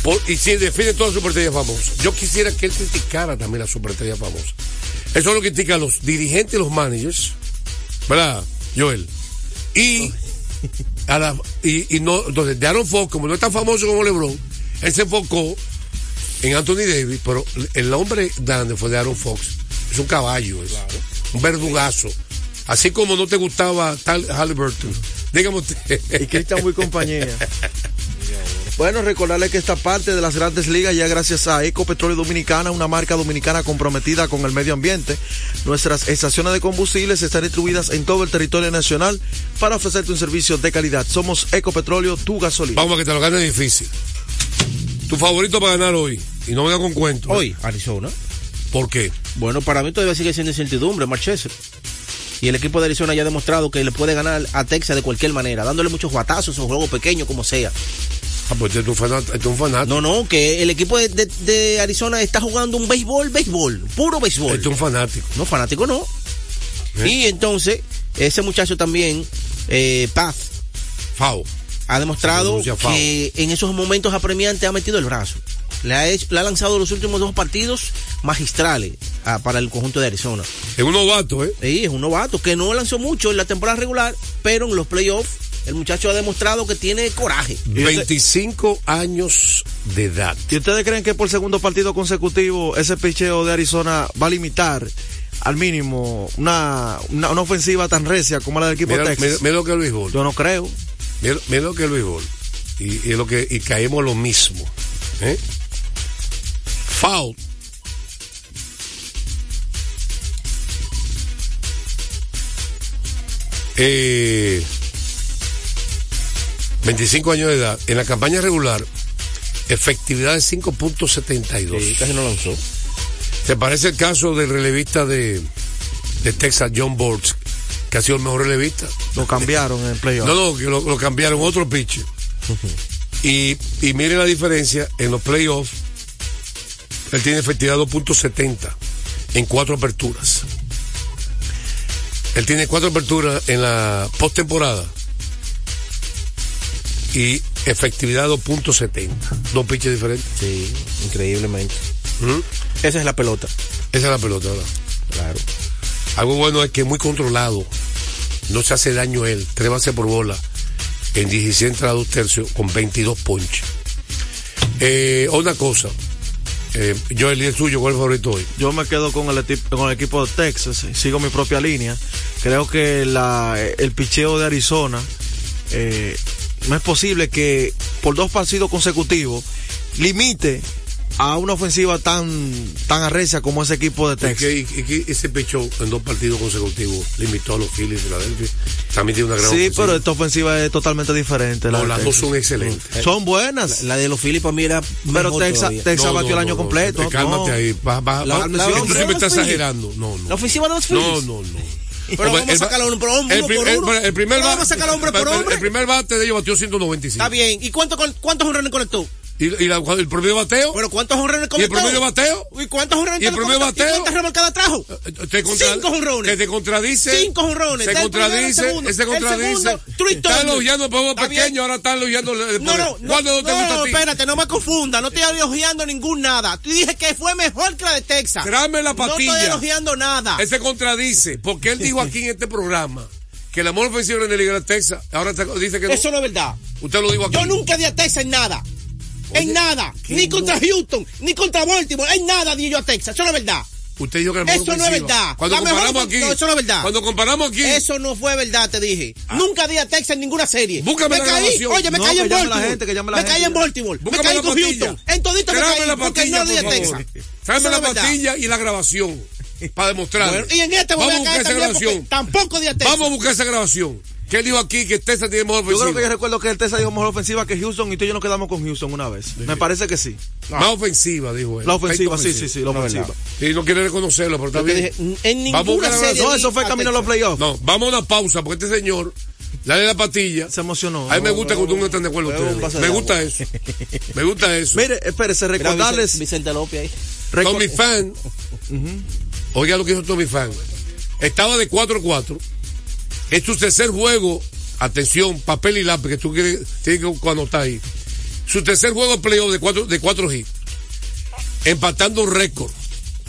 Por- y si defiende todas las superestrellas famosas. Yo quisiera que él criticara también las superestrellas famosas. Eso lo critican los dirigentes y los managers. ¿Verdad, Joel? Y, a la- y, y no, entonces, de Aaron Fox, como no es tan famoso como LeBron, él se enfocó en Anthony Davis, pero el hombre grande fue de Aaron Fox. Es un caballo, es un verdugazo. Así como no te gustaba tal Halliburton. Dígame usted. Y que está muy compañía. Bueno, recordarle que esta parte de las grandes ligas ya gracias a Ecopetróleo Dominicana, una marca dominicana comprometida con el medio ambiente. Nuestras estaciones de combustibles están distribuidas en todo el territorio nacional para ofrecerte un servicio de calidad. Somos Ecopetróleo, tu gasolina. Vamos a que te lo gane difícil. Tu favorito para ganar hoy. Y no venga con cuentos. Hoy, Arizona. ¿Por qué? Bueno, para mí todavía sigue siendo incertidumbre, Marchese. Y el equipo de Arizona ya ha demostrado que le puede ganar a Texas de cualquier manera, dándole muchos guatazos o juego pequeño, como sea. Ah, pues este es un fanático. Este es un fanático. No, no, que el equipo de, de- de Arizona está jugando un béisbol, béisbol, puro béisbol. Este es un fanático. No, fanático no. ¿Eh? Y entonces, ese muchacho también, eh, Paz, Fao. ha demostrado que en esos momentos apremiantes ha metido el brazo. Le ha, hecho- le ha lanzado los últimos dos partidos magistrales ah, para el conjunto de Arizona. Es un novato, ¿eh? Sí, es un novato que no lanzó mucho en la temporada regular, pero en los playoffs el muchacho ha demostrado que tiene coraje. 25 años de edad. ¿Y ustedes creen que por segundo partido consecutivo ese picheo de Arizona va a limitar al mínimo una, una, una ofensiva tan recia como la del equipo Mira, Texas? mira- mira lo que es el béisbol. Yo no creo. Mira, mira lo que es el béisbol. Y, y lo que, y caemos lo mismo. ¿eh? Foul. Eh, 25 años de edad. En la campaña regular, efectividad de 5.72. Sí, casi no lanzó. ¿Te parece el caso del relevista de, de Texas, John Bortz, que ha sido el mejor relevista? Lo cambiaron en el playoff. No, no, que lo, lo cambiaron otro pitcher. y, y miren la diferencia en los playoffs. Él tiene efectividad 2.70 en cuatro aperturas. Él tiene cuatro aperturas en la postemporada. Y efectividad 2.70. Dos pitches diferentes. Sí, increíblemente. ¿Mm? Esa es la pelota. Esa es la pelota, ¿verdad? Claro. Algo bueno es que es muy controlado. No se hace daño él. Tres bases por bola. En 16 entradas dos tercios con 22 ponches. Eh, una cosa. Eh, yo el suyo, ¿cuál es el favorito hoy? Yo me quedo con el, con el equipo de Texas, sigo mi propia línea. Creo que la, el picheo de Arizona eh, no es posible que por dos partidos consecutivos limite a una ofensiva tan tan arrecia como ese equipo de Texas. que, y que ese pecho en dos partidos consecutivos limitó a los Phillies de Filadelfia. También tiene una gran Sí, ofensiva. pero esta ofensiva es totalmente diferente. la No, las dos son excelentes. Son buenas. La de los Phillies para mí era Pero mejor Texas. Texas No, batió no, el año completo. te cálmate no. ahí. Va, va, La- va. la Tú ofensiva siempre de los estás Phillies. exagerando. No, no. La ofensiva de los Phillies. No, no, no. Pero vamos a sacar al hombre por hombre, el, primer Pero ba- vamos a sacar al hombre por el- el- hombre. El primer bate de ellos batió 195. Está bien. ¿Y cuánto, cuántos honrones conectó? ¿Y, y la- el promedio bateo? ¿Pero cuántos honrones ¿Y el promedio bateo? ¿Y cuántos honrones ¿Y el promedio bateo? ¿Y cuántas remolcadas trajo? Te contra- Cinco jonrones. Que te contradice. Cinco jonrones. Se contradice. El contradice. segundo, three Está turnovers. elogiando el Está pequeño, ahora está elogiando el No, no, no, ¿Cuándo no no, espérate, no me confunda, no estoy elogiando ningún nada. Tú dije que fue mejor que la de Texas. Tráeme la No patilla. estoy elogiando nada. Él se contradice, porque él dijo aquí en este programa que la mejor ofensiva en la Liga de Texas, ahora dice que no. Eso no es verdad. Usted lo dijo aquí. Yo nunca di a Texas en nada. En nada. Ni contra Houston, ni contra Baltimore. En nada di yo a Texas. Eso no es verdad. Usted dijo que la Eso no es verdad. Cuando La comparamos aquí. no, eso no es verdad. Cuando comparamos aquí. Eso no fue verdad, te dije. Nunca di a Texas en ninguna serie. Búscame me la caí, grabación. oye, me No, caí en la Baltimore. gente, que llame la me gente. caí en Baltimore. Búscame me caí con. Houston. En todito me caí la porque no di a. Texas. Tráeme la no patilla y la grabación para demostrar. Bueno, y en este voy Vamos a a buscar caer esa grabación. tampoco di a Texas. Vamos a buscar esa grabación ¿Qué dijo aquí que Texas tiene mejor Yo creo ofensiva? que yo recuerdo que el Texas dijo mejor ofensiva que Houston y tú y yo nos quedamos con Houston una vez. Me parece que sí. Más ofensiva, dijo él. La ofensiva, sí, sí, sí, la ofensiva. Y no quiere reconocerlo, pero está bien. en ninguna Vamos a buscar serie No, eso fue camino a los playoffs. No, vamos a una pausa porque este señor, dale la patilla. Se emocionó. A mí me gusta que ustedes no estén de acuerdo. Me gusta agua. eso. Me gusta eso. Mire, espérese, recordarles. Vicente López ahí. Tommy Fan. Oiga lo que hizo Tommy Fan. Estaba de 4-4. Es su tercer juego. Atención, papel y lápiz, que tú quieres, tienes que anotar ahí. Su tercer juego de playoff de 4 de cuatro hits. Empatando un récord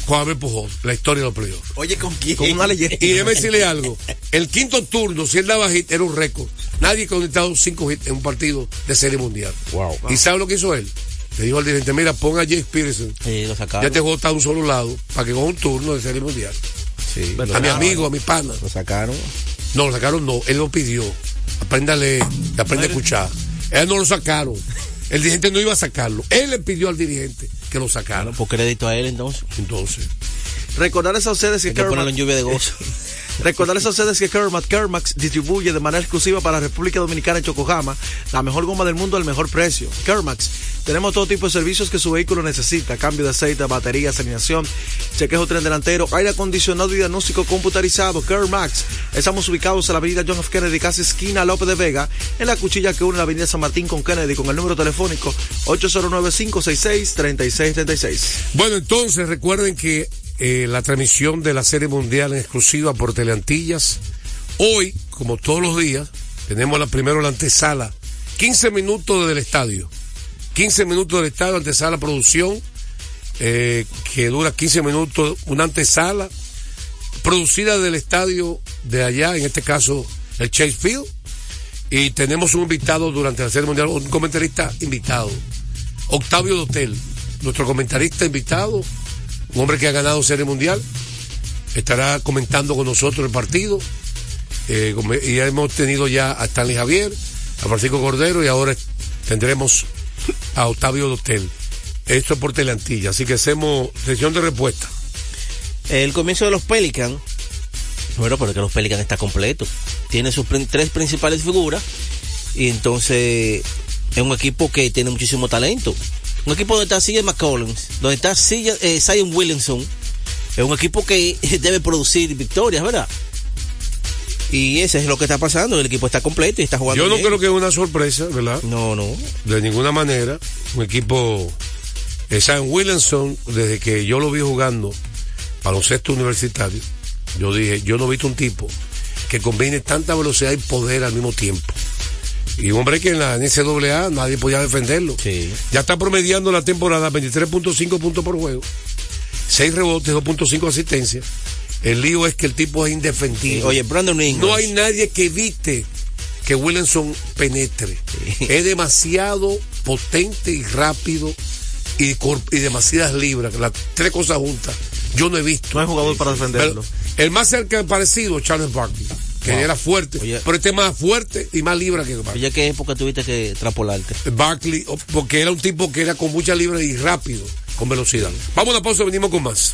con Abel Pujol, la historia de los playoffs. Oye, ¿con quién? Con una leyenda. Y déjeme decirle algo. El quinto turno, si él daba hit, era un récord. Nadie conectado cinco hits en un partido de serie mundial. Wow. ¿Y sabe lo que hizo él? Le dijo al dirigente, mira, ponga a Jake Peterson. Sí, lo sacaron. Ya este juego está a un solo lado para que coja un turno de serie mundial. Sí, A mi amigo, a mi pana. Lo sacaron. No, lo sacaron no. Él lo pidió. Aprenda a leer, aprenda a escuchar. Él no lo sacaron. El dirigente no iba a sacarlo. Él le pidió al dirigente que lo sacara. Por crédito a él entonces. Entonces. Recordarles a ustedes que Hay que ponerlo en lluvia de gozo. Recordarles a ustedes que Kermax, distribuye de manera exclusiva para República Dominicana en Yokohama la mejor goma del mundo al mejor precio. Kermax, tenemos todo tipo de servicios que su vehículo necesita: cambio de aceite, baterías, alineación, chequeo tren delantero, aire acondicionado y diagnóstico computarizado. Kermax, estamos ubicados en la avenida John F. Kennedy, casi esquina López de Vega, en la cuchilla que une la avenida San Martín con Kennedy, con el número telefónico 809-566-3636. Bueno, entonces recuerden que eh, la transmisión de la Serie Mundial en exclusiva por Teleantillas. Hoy, como todos los días, tenemos la primero la antesala. 15 minutos del estadio. 15 minutos del estadio, antesala producción, eh, que dura 15 minutos, una antesala producida del estadio de allá, en este caso el Chase Field. Y tenemos un invitado durante la Serie Mundial, un comentarista invitado. Octavio Dotel, nuestro comentarista invitado, un hombre que ha ganado Serie Mundial, estará comentando con nosotros el partido. Eh, y hemos tenido ya a Stanley Javier, a Francisco Cordero y ahora tendremos a Octavio Dotel. Esto es por Teleantilla, así que hacemos sesión de respuesta. El comienzo de los Pelicans. Bueno, pero que los Pelicans está completo. Tiene sus tres principales figuras. Y entonces es un equipo que tiene muchísimo talento. Un equipo donde está CJ McCollins, donde está CJ, eh, Zion Williamson. Es un equipo que debe producir victorias, ¿verdad? Y ese es lo que está pasando. El equipo está completo y está jugando. Yo no bien. creo que es una sorpresa, ¿verdad? No, no. De ninguna manera. Un equipo. Eh, Sam Williamson, desde que yo lo vi jugando baloncesto universitario, yo dije, yo no he visto un tipo que combine tanta velocidad y poder al mismo tiempo. Y un hombre que en la NCAA nadie podía defenderlo. Ya está promediando la temporada 23.5 puntos por juego, 6 rebotes, 2.5 asistencias. El lío es que el tipo es indefendible. Oye, Brandon Ingram. No hay nadie que evite que Williamson penetre. Es demasiado potente y rápido y, demasiadas libras. Las tres cosas juntas. Yo no he visto. No hay jugador para defenderlo. Pero el más cerca parecido, Charles Barkley, que Wow. era fuerte, pero este es más fuerte y más libra que Barkley. ¿Ya qué época tuviste que extrapolarte? Barkley, o- porque era un tipo que era con mucha libra y rápido, con velocidad. Vamos a la pausa, venimos con más.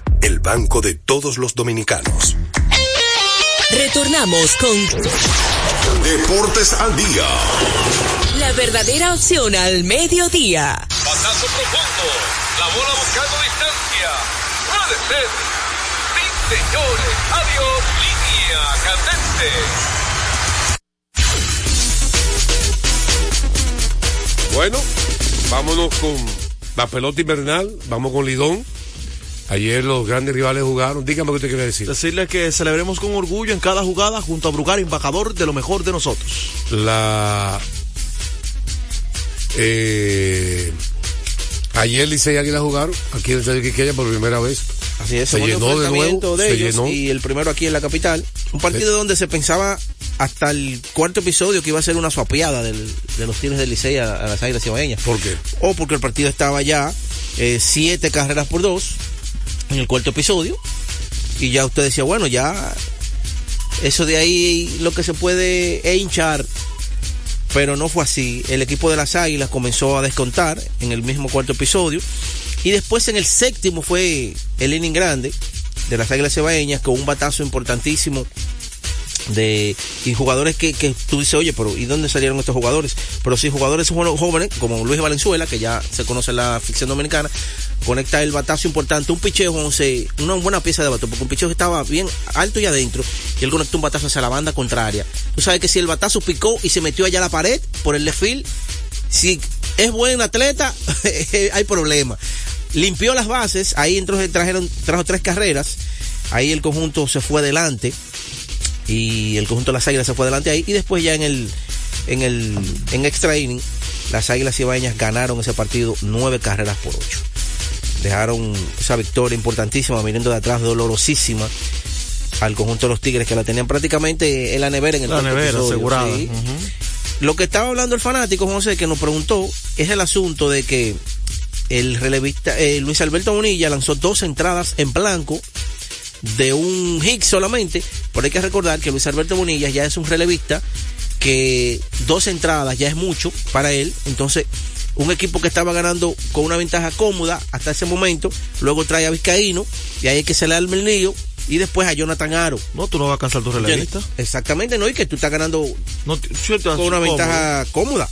el banco de todos los dominicanos. Retornamos con Deportes al día. la verdadera opción al mediodía. Batazo profundo. La bola buscando distancia. Puede ser. Sí, señores. Adiós. Línea candente. Bueno, vámonos con la pelota invernal. Vamos con Lidón. Ayer los grandes rivales jugaron. Dígame lo que usted quiere decir. Decirle que celebremos con orgullo en cada jugada junto a Brugar, embajador de lo mejor de nosotros. La. Eh, ayer Licey y Águila jugaron aquí en el Estadio Quiqueya por primera vez. Así es, se llenó de nuevo. de se ellos llenó. y el primero aquí en la capital. Un partido donde se pensaba hasta el cuarto episodio que iba a ser una suapiada del- de los Tigres del Licey a, a las Águilas Cibaeñas. ¿Por qué? O porque el partido estaba ya eh, siete carreras por dos en el cuarto episodio y ya usted decía, bueno, ya eso de ahí lo que se puede es hinchar. Pero no fue así. El equipo de las Águilas comenzó a descontar en el mismo cuarto episodio. Y después en el séptimo fue el inning grande de las Águilas Cebaeñas con un batazo importantísimo de y jugadores que, que tú dices, oye, pero ¿y dónde salieron estos jugadores? Pero sí, jugadores jóvenes, como Luis Valenzuela, que ya se conoce en la ficción dominicana, conecta el batazo importante, un picheo, once, una buena pieza de batazo, porque un picheo que estaba bien alto y adentro, y él conectó un batazo hacia la banda contraria. Tú sabes que si el batazo picó y se metió allá a la pared por el left si es buen atleta, hay problema. Limpió las bases, ahí entonces trajeron, trajo tres carreras, ahí el conjunto se fue adelante y el conjunto de las águilas se fue adelante ahí y después ya en el en el en extra inning las águilas cibaeñas ganaron ese partido nueve carreras por ocho dejaron esa victoria importantísima viniendo de atrás dolorosísima al conjunto de los tigres que la tenían prácticamente en la nevera en el La nevera, episodio, asegurada. sí. Lo que estaba hablando el fanático, José, que nos preguntó, es el asunto de que el relevista eh, Luis Alberto Bonilla lanzó dos entradas en blanco de un hit solamente, pero hay que recordar que Luis Alberto Bonilla ya es un relevista que dos entradas ya es mucho para él, entonces un equipo que estaba ganando con una ventaja cómoda hasta ese momento, luego trae a Vizcaíno y ahí es que se le arma el lío y después a Jonathan Aro. No, tú no vas a cansar tu relevista. Exactamente, no, y que tú estás ganando No, con una ventaja cómoda.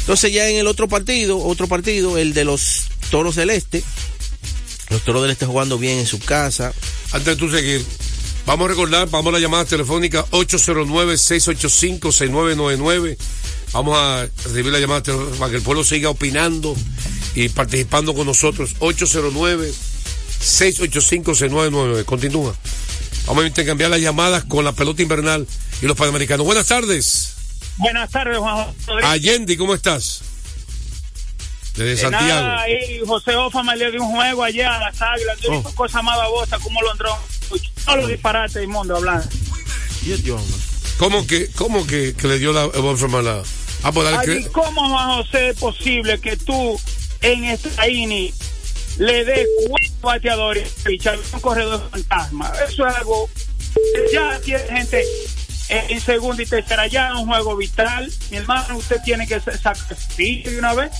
Entonces ya en el otro partido, otro partido, el de los Toros del Este, los Toros del Este jugando bien en su casa. Antes de tú seguir, vamos a recordar, vamos a la llamada telefónica 809-685-6999. Vamos a recibir la llamada telefónica para que el pueblo siga opinando y participando con nosotros. 809-685-6999. Continúa. Vamos a intercambiar las llamadas con la pelota invernal y los panamericanos. Buenas tardes. Buenas tardes, Juan José Rodríguez. Allende, ¿cómo estás? Desde Eh, Santiago. Nada, ahí José Ofa me le dio un juego allá a las águilas. Yo Oh. hizo cosa más babosa como Londrón. Todos los disparates del mundo hablando. ¿Cómo que, cómo que, que le dio la Wolfram la... Ah, pues dale Ay, que... ¿Cómo, Juan José, es posible que tú en esta INI le des cuatro bateadores y un corredor fantasma? Eso es algo. Ya tiene gente en, segunda y tercera, ya es un juego vital. Mi hermano, usted tiene que sa- sacrificar de una vez.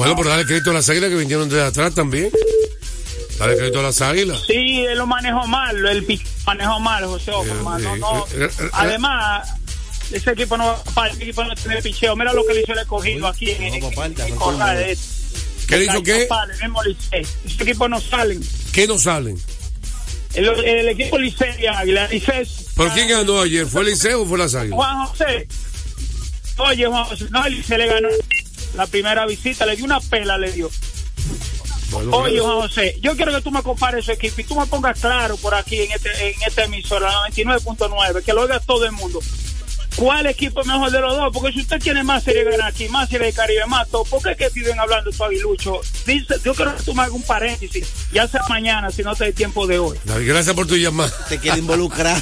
Bueno, pero dale crédito a las águilas que vinieron desde atrás también. Dale crédito a las águilas. Sí, él lo manejó mal, el manejó mal, José Offerman, no, no. eh, eh, eh, Además, ese equipo no va ese equipo no tiene picheo. Mira lo que le hizo el escogido aquí en, en, en Corral, eh. ¿Qué le hizo qué? Ese equipo no salen. ¿Qué no salen? El, el equipo Licey y Águila, Licey. ¿Pero quién ganó ayer? ¿Fue el Liceo o fue las águilas? Juan José. Oye, Juan José, no, el Licey le ganó la primera visita, le dio una pela, le dio. Bueno, Oye. Juan José, yo quiero que tú me compares su equipo y tú me pongas claro por aquí en este, en este emisor, la 99.9, que lo oiga todo el mundo. ¿Cuál equipo es mejor de los dos? Porque si usted tiene más serie de ganar aquí, más serie de Caribe, más todo, ¿por qué es que viven hablando tu aguilucho? Dice, yo quiero que tú me hagas un paréntesis, ya sea mañana, si no te hay tiempo de hoy. David, Gracias por tu llamada. Te quiere involucrar.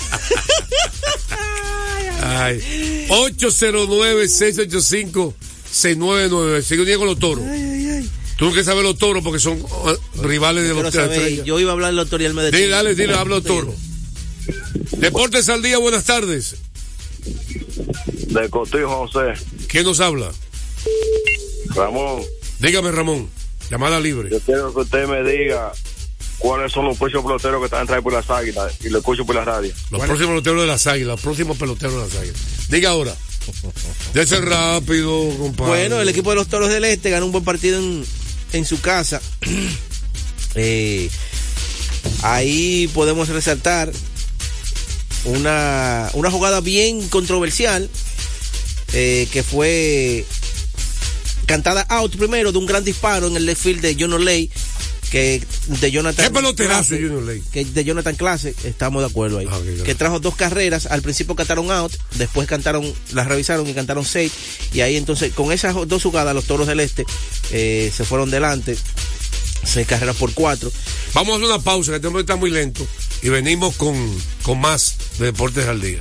Ay. 809-685-6999. Sigue un día con los toros. Tú que sabes los toros porque son uh, rivales de los estrellas. yo iba a hablar del doctor y él me detuvo. Dile, dale, dile, habla los toros. Deportes al día, buenas tardes. De Cotillo, José. ¿Quién nos habla? Ramón, Dígame, Ramón. Llamada libre. yo quiero que usted me diga cuáles son los próximos peloteros que están entrando por las águilas y lo escucho por la radio. Los próximos peloteros de las águilas, los próximos peloteros de las águilas. Diga ahora. De ser rápido, compadre. Bueno, el equipo de los Toros del Este ganó un buen partido en, en su casa. Eh, ahí podemos resaltar una, una jugada bien controversial eh, que fue cantada out primero de un gran disparo en el left field de John O'Ley que de Jonathan ¿Qué peloterazo, Clase, que de Jonathan Clase estamos de acuerdo ahí que trajo dos carreras al principio cantaron out después cantaron las revisaron y cantaron seis y ahí entonces con esas dos jugadas los toros del este eh, se fueron delante seis carreras por cuatro Vamos a hacer una pausa, que este hombre está muy lento. Y venimos con, con más de Deportes al Día.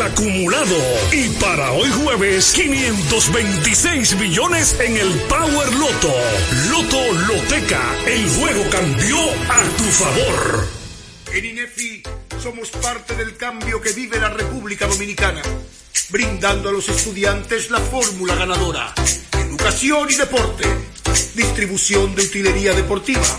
acumulado. Y para hoy jueves, 526 millones en el Power Loto. Loto Loteca, el juego cambió a tu favor. En INEFI somos parte del cambio que vive la República Dominicana, brindando a los estudiantes la fórmula ganadora. Educación y deporte, distribución de utilería deportiva,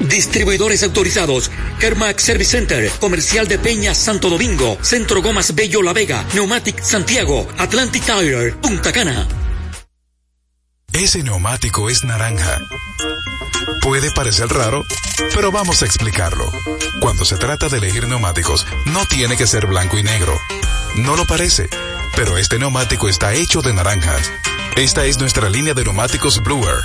Distribuidores autorizados. Kermax Service Center, Comercial de Peña Santo Domingo, Centro Gomas Bello La Vega, Neumatic Santiago, Atlantic Tire, Punta Cana. Ese neumático es naranja. Puede parecer raro, pero vamos a explicarlo. Cuando se trata de elegir neumáticos, no tiene que ser blanco y negro. No lo parece, pero este neumático está hecho de naranjas. Esta es nuestra línea de neumáticos Bluer.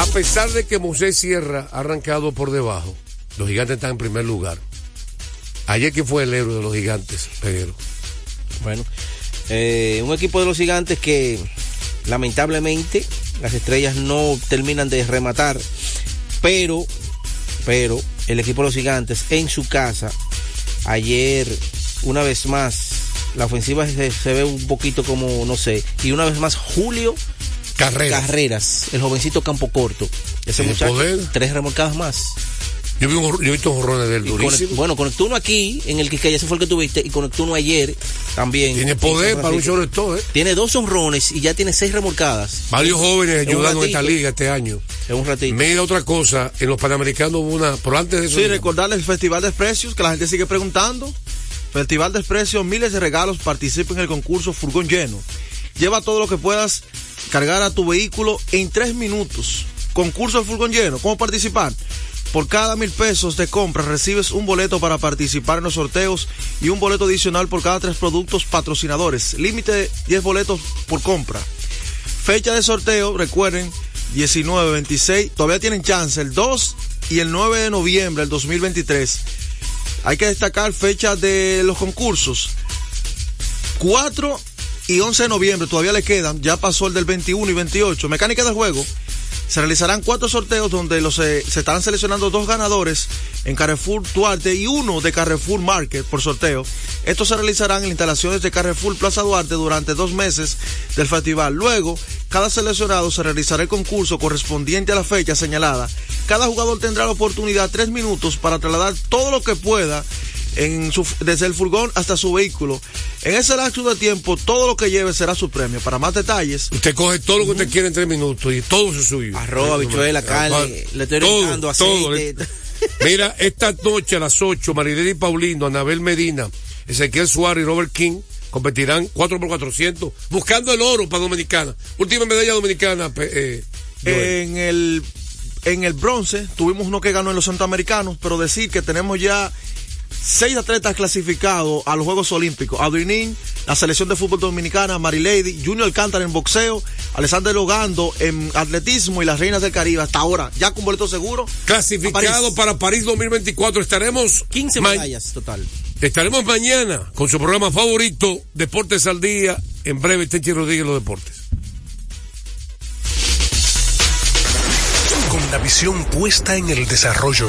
A pesar de que Moisés Sierra ha arrancado por debajo, los gigantes están en primer lugar. Ayer que fue el héroe de los gigantes, pero Bueno, eh, un equipo de los gigantes que lamentablemente las estrellas no terminan de rematar, pero, pero el equipo de los gigantes en su casa, ayer, una vez más, la ofensiva se, se ve un poquito como, no sé, y una vez más Julio Carreras, Carreras el jovencito campo corto, ese Tiene muchacho, poder. tres remolcadas más. yo, vi un, yo he visto jorrones de él Y durísimo. conect- bueno, conectó uno aquí, en el que ese fue el que tuviste, y conectó uno ayer también. Tiene en poder para un shortstop, ¿eh? Tiene dos honrones y ya tiene seis remolcadas. Varios jóvenes ayudando en esta liga este año. En un ratito. Mira otra cosa, en los Panamericanos hubo una, pero antes de eso, Sí, recordarles el Festival de Precios, que la gente sigue preguntando. Festival de Precios, miles de regalos, participa en el concurso Furgón Lleno. Lleva todo lo que puedas cargar a tu vehículo en tres minutos. Concurso de Furgón Lleno. ¿Cómo participar? Por cada mil pesos de compra recibes un boleto para participar en los sorteos y un boleto adicional por cada tres productos patrocinadores. Límite de 10 boletos por compra. Fecha de sorteo, recuerden, 19, 26, todavía tienen chance, el 2 y el 9 de noviembre del 2023. Hay que destacar fechas de los concursos. 4 y 11 de noviembre todavía le quedan, ya pasó el del 21 y 28. Mecánica del juego. Se realizarán cuatro sorteos donde los, eh, se estarán seleccionando dos ganadores en Carrefour Duarte y uno de Carrefour Market por sorteo. Estos se realizarán en instalaciones de Carrefour Plaza Duarte durante dos meses del festival. Luego, cada seleccionado se realizará el concurso correspondiente a la fecha señalada. Cada jugador tendrá la oportunidad tres minutos para trasladar todo lo que pueda en su, desde el furgón hasta su vehículo. En ese lapso de tiempo, todo lo que lleve será su premio. Para más detalles. Usted coge todo lo que usted quiere en tres minutos y todo es suyo. Arroz, habichuela, carne, le estoy todo, aceite. todo. Mira, esta noche a las 8, Marilena y Paulino, Anabel Medina, Ezequiel Suárez y Robert King competirán 4 por 400 buscando el oro para Dominicana. Última medalla dominicana. Eh, en el en el bronce tuvimos uno que ganó en los centroamericanos, pero decir que tenemos ya seis atletas clasificados a los Juegos Olímpicos. Adrinín, la selección de fútbol dominicana, Marilady, Junior Alcántara en boxeo, Alexander Logando en atletismo y las Reinas del Caribe. Hasta ahora, ya con boleto seguro. Clasificado para París 2024. Estaremos 15 medallas total. Estaremos mañana con su programa favorito, Deportes al Día. En breve, Tenchi Rodríguez, los deportes. Con la visión puesta en el desarrollo,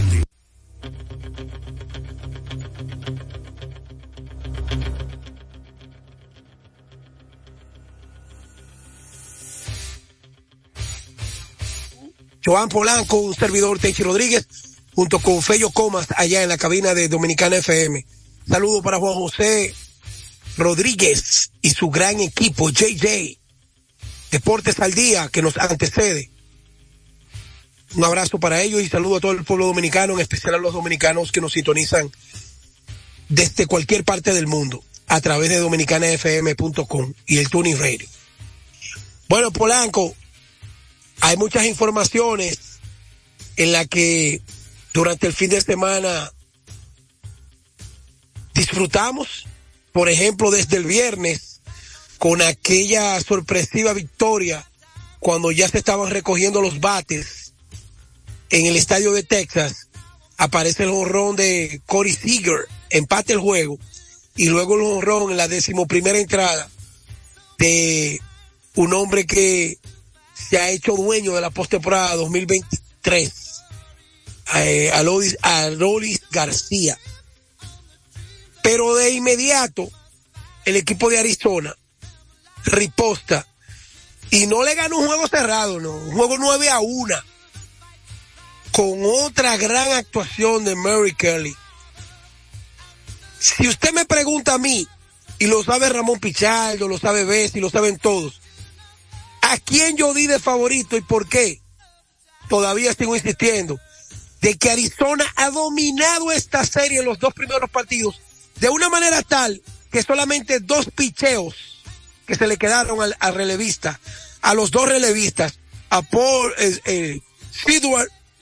Joan Polanco, un servidor Tenchi Rodríguez, junto con Fello Comas allá en la cabina de Dominicana FM. Saludo para Juan José Rodríguez y su gran equipo JJ Deportes al Día que nos antecede. Un abrazo para ellos y saludo a todo el pueblo dominicano, en especial a los dominicanos que nos sintonizan desde cualquier parte del mundo a través de dominicanafm.com y el Tuning Radio. Bueno, Polanco, hay muchas informaciones en la que durante el fin de semana disfrutamos, por ejemplo, desde el viernes, con aquella sorpresiva victoria cuando ya se estaban recogiendo los bates en el estadio de Texas, aparece el honrón de Corey Seager, empate el juego, y luego el honrón en la decimoprimera entrada de un hombre que se ha hecho dueño de la postemporada 2023, eh, Alois, Alois García. Pero de inmediato, el equipo de Arizona riposta y no le ganó un juego cerrado, no, un juego 9 a 1 con otra gran actuación de Mary Kelly. Si usted me pregunta a mí, y lo sabe Ramón Pichardo, lo sabe Bessi, lo saben todos, ¿a quién yo di de favorito y por qué? Todavía sigo insistiendo de que Arizona ha dominado esta serie en los dos primeros partidos de una manera tal que solamente dos picheos que se le quedaron al, relevista, a los dos relevistas, a Paul eh, eh,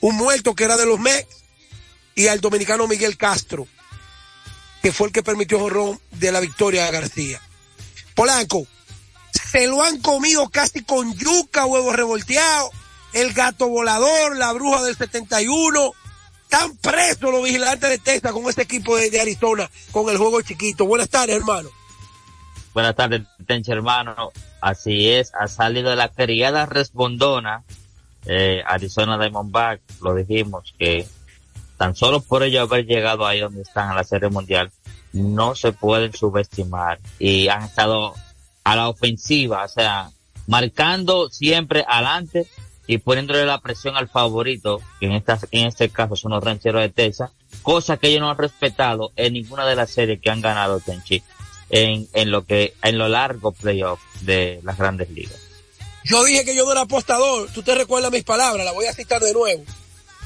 un muerto que era de los Mets, y al dominicano Miguel Castro, que fue el que permitió jorrón de la victoria a García. Polanco, se lo han comido casi con yuca, huevos revolteados, el gato volador, la bruja del 71, están presos los vigilantes de Texas con este equipo de, de Arizona, con el juego chiquito. Buenas tardes, hermano. Buenas tardes, hermano. Así es, ha salido la criada respondona, eh, Arizona Diamondback, lo dijimos, que tan solo por ello haber llegado ahí donde están a la Serie Mundial, no se pueden subestimar y han estado a la ofensiva, o sea, marcando siempre adelante y poniéndole la presión al favorito, que en, esta, en este caso son los rancheros de Texas, cosa que ellos no han respetado en ninguna de las series que han ganado Tenchi en, en lo que, en lo largo playoff de las grandes ligas. Yo dije que yo no era apostador, tú te recuerdas mis palabras, la voy a citar de nuevo.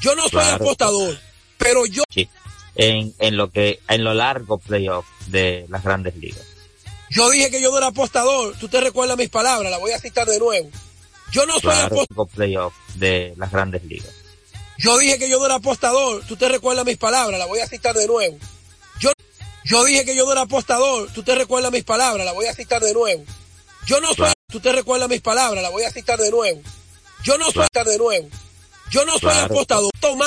Yo no soy Claro. apostador, pero yo en, en lo que, en lo largo playoff de las grandes ligas. Yo dije que yo no era apostador. Tú te recuerdas mis palabras, la voy a citar de nuevo. Yo no soy Claro, apostador. playoff de las grandes ligas. Yo dije que yo no era apostador. Tú te recuerdas mis palabras, la voy a citar de nuevo. Yo, yo dije que yo no era apostador. Tú te recuerdas mis palabras, la voy a citar de nuevo. Yo no soy. Tú te recuerdas mis palabras, la voy a citar de nuevo. Yo no soy de nuevo. Yo no soy Claro. apostador. Toma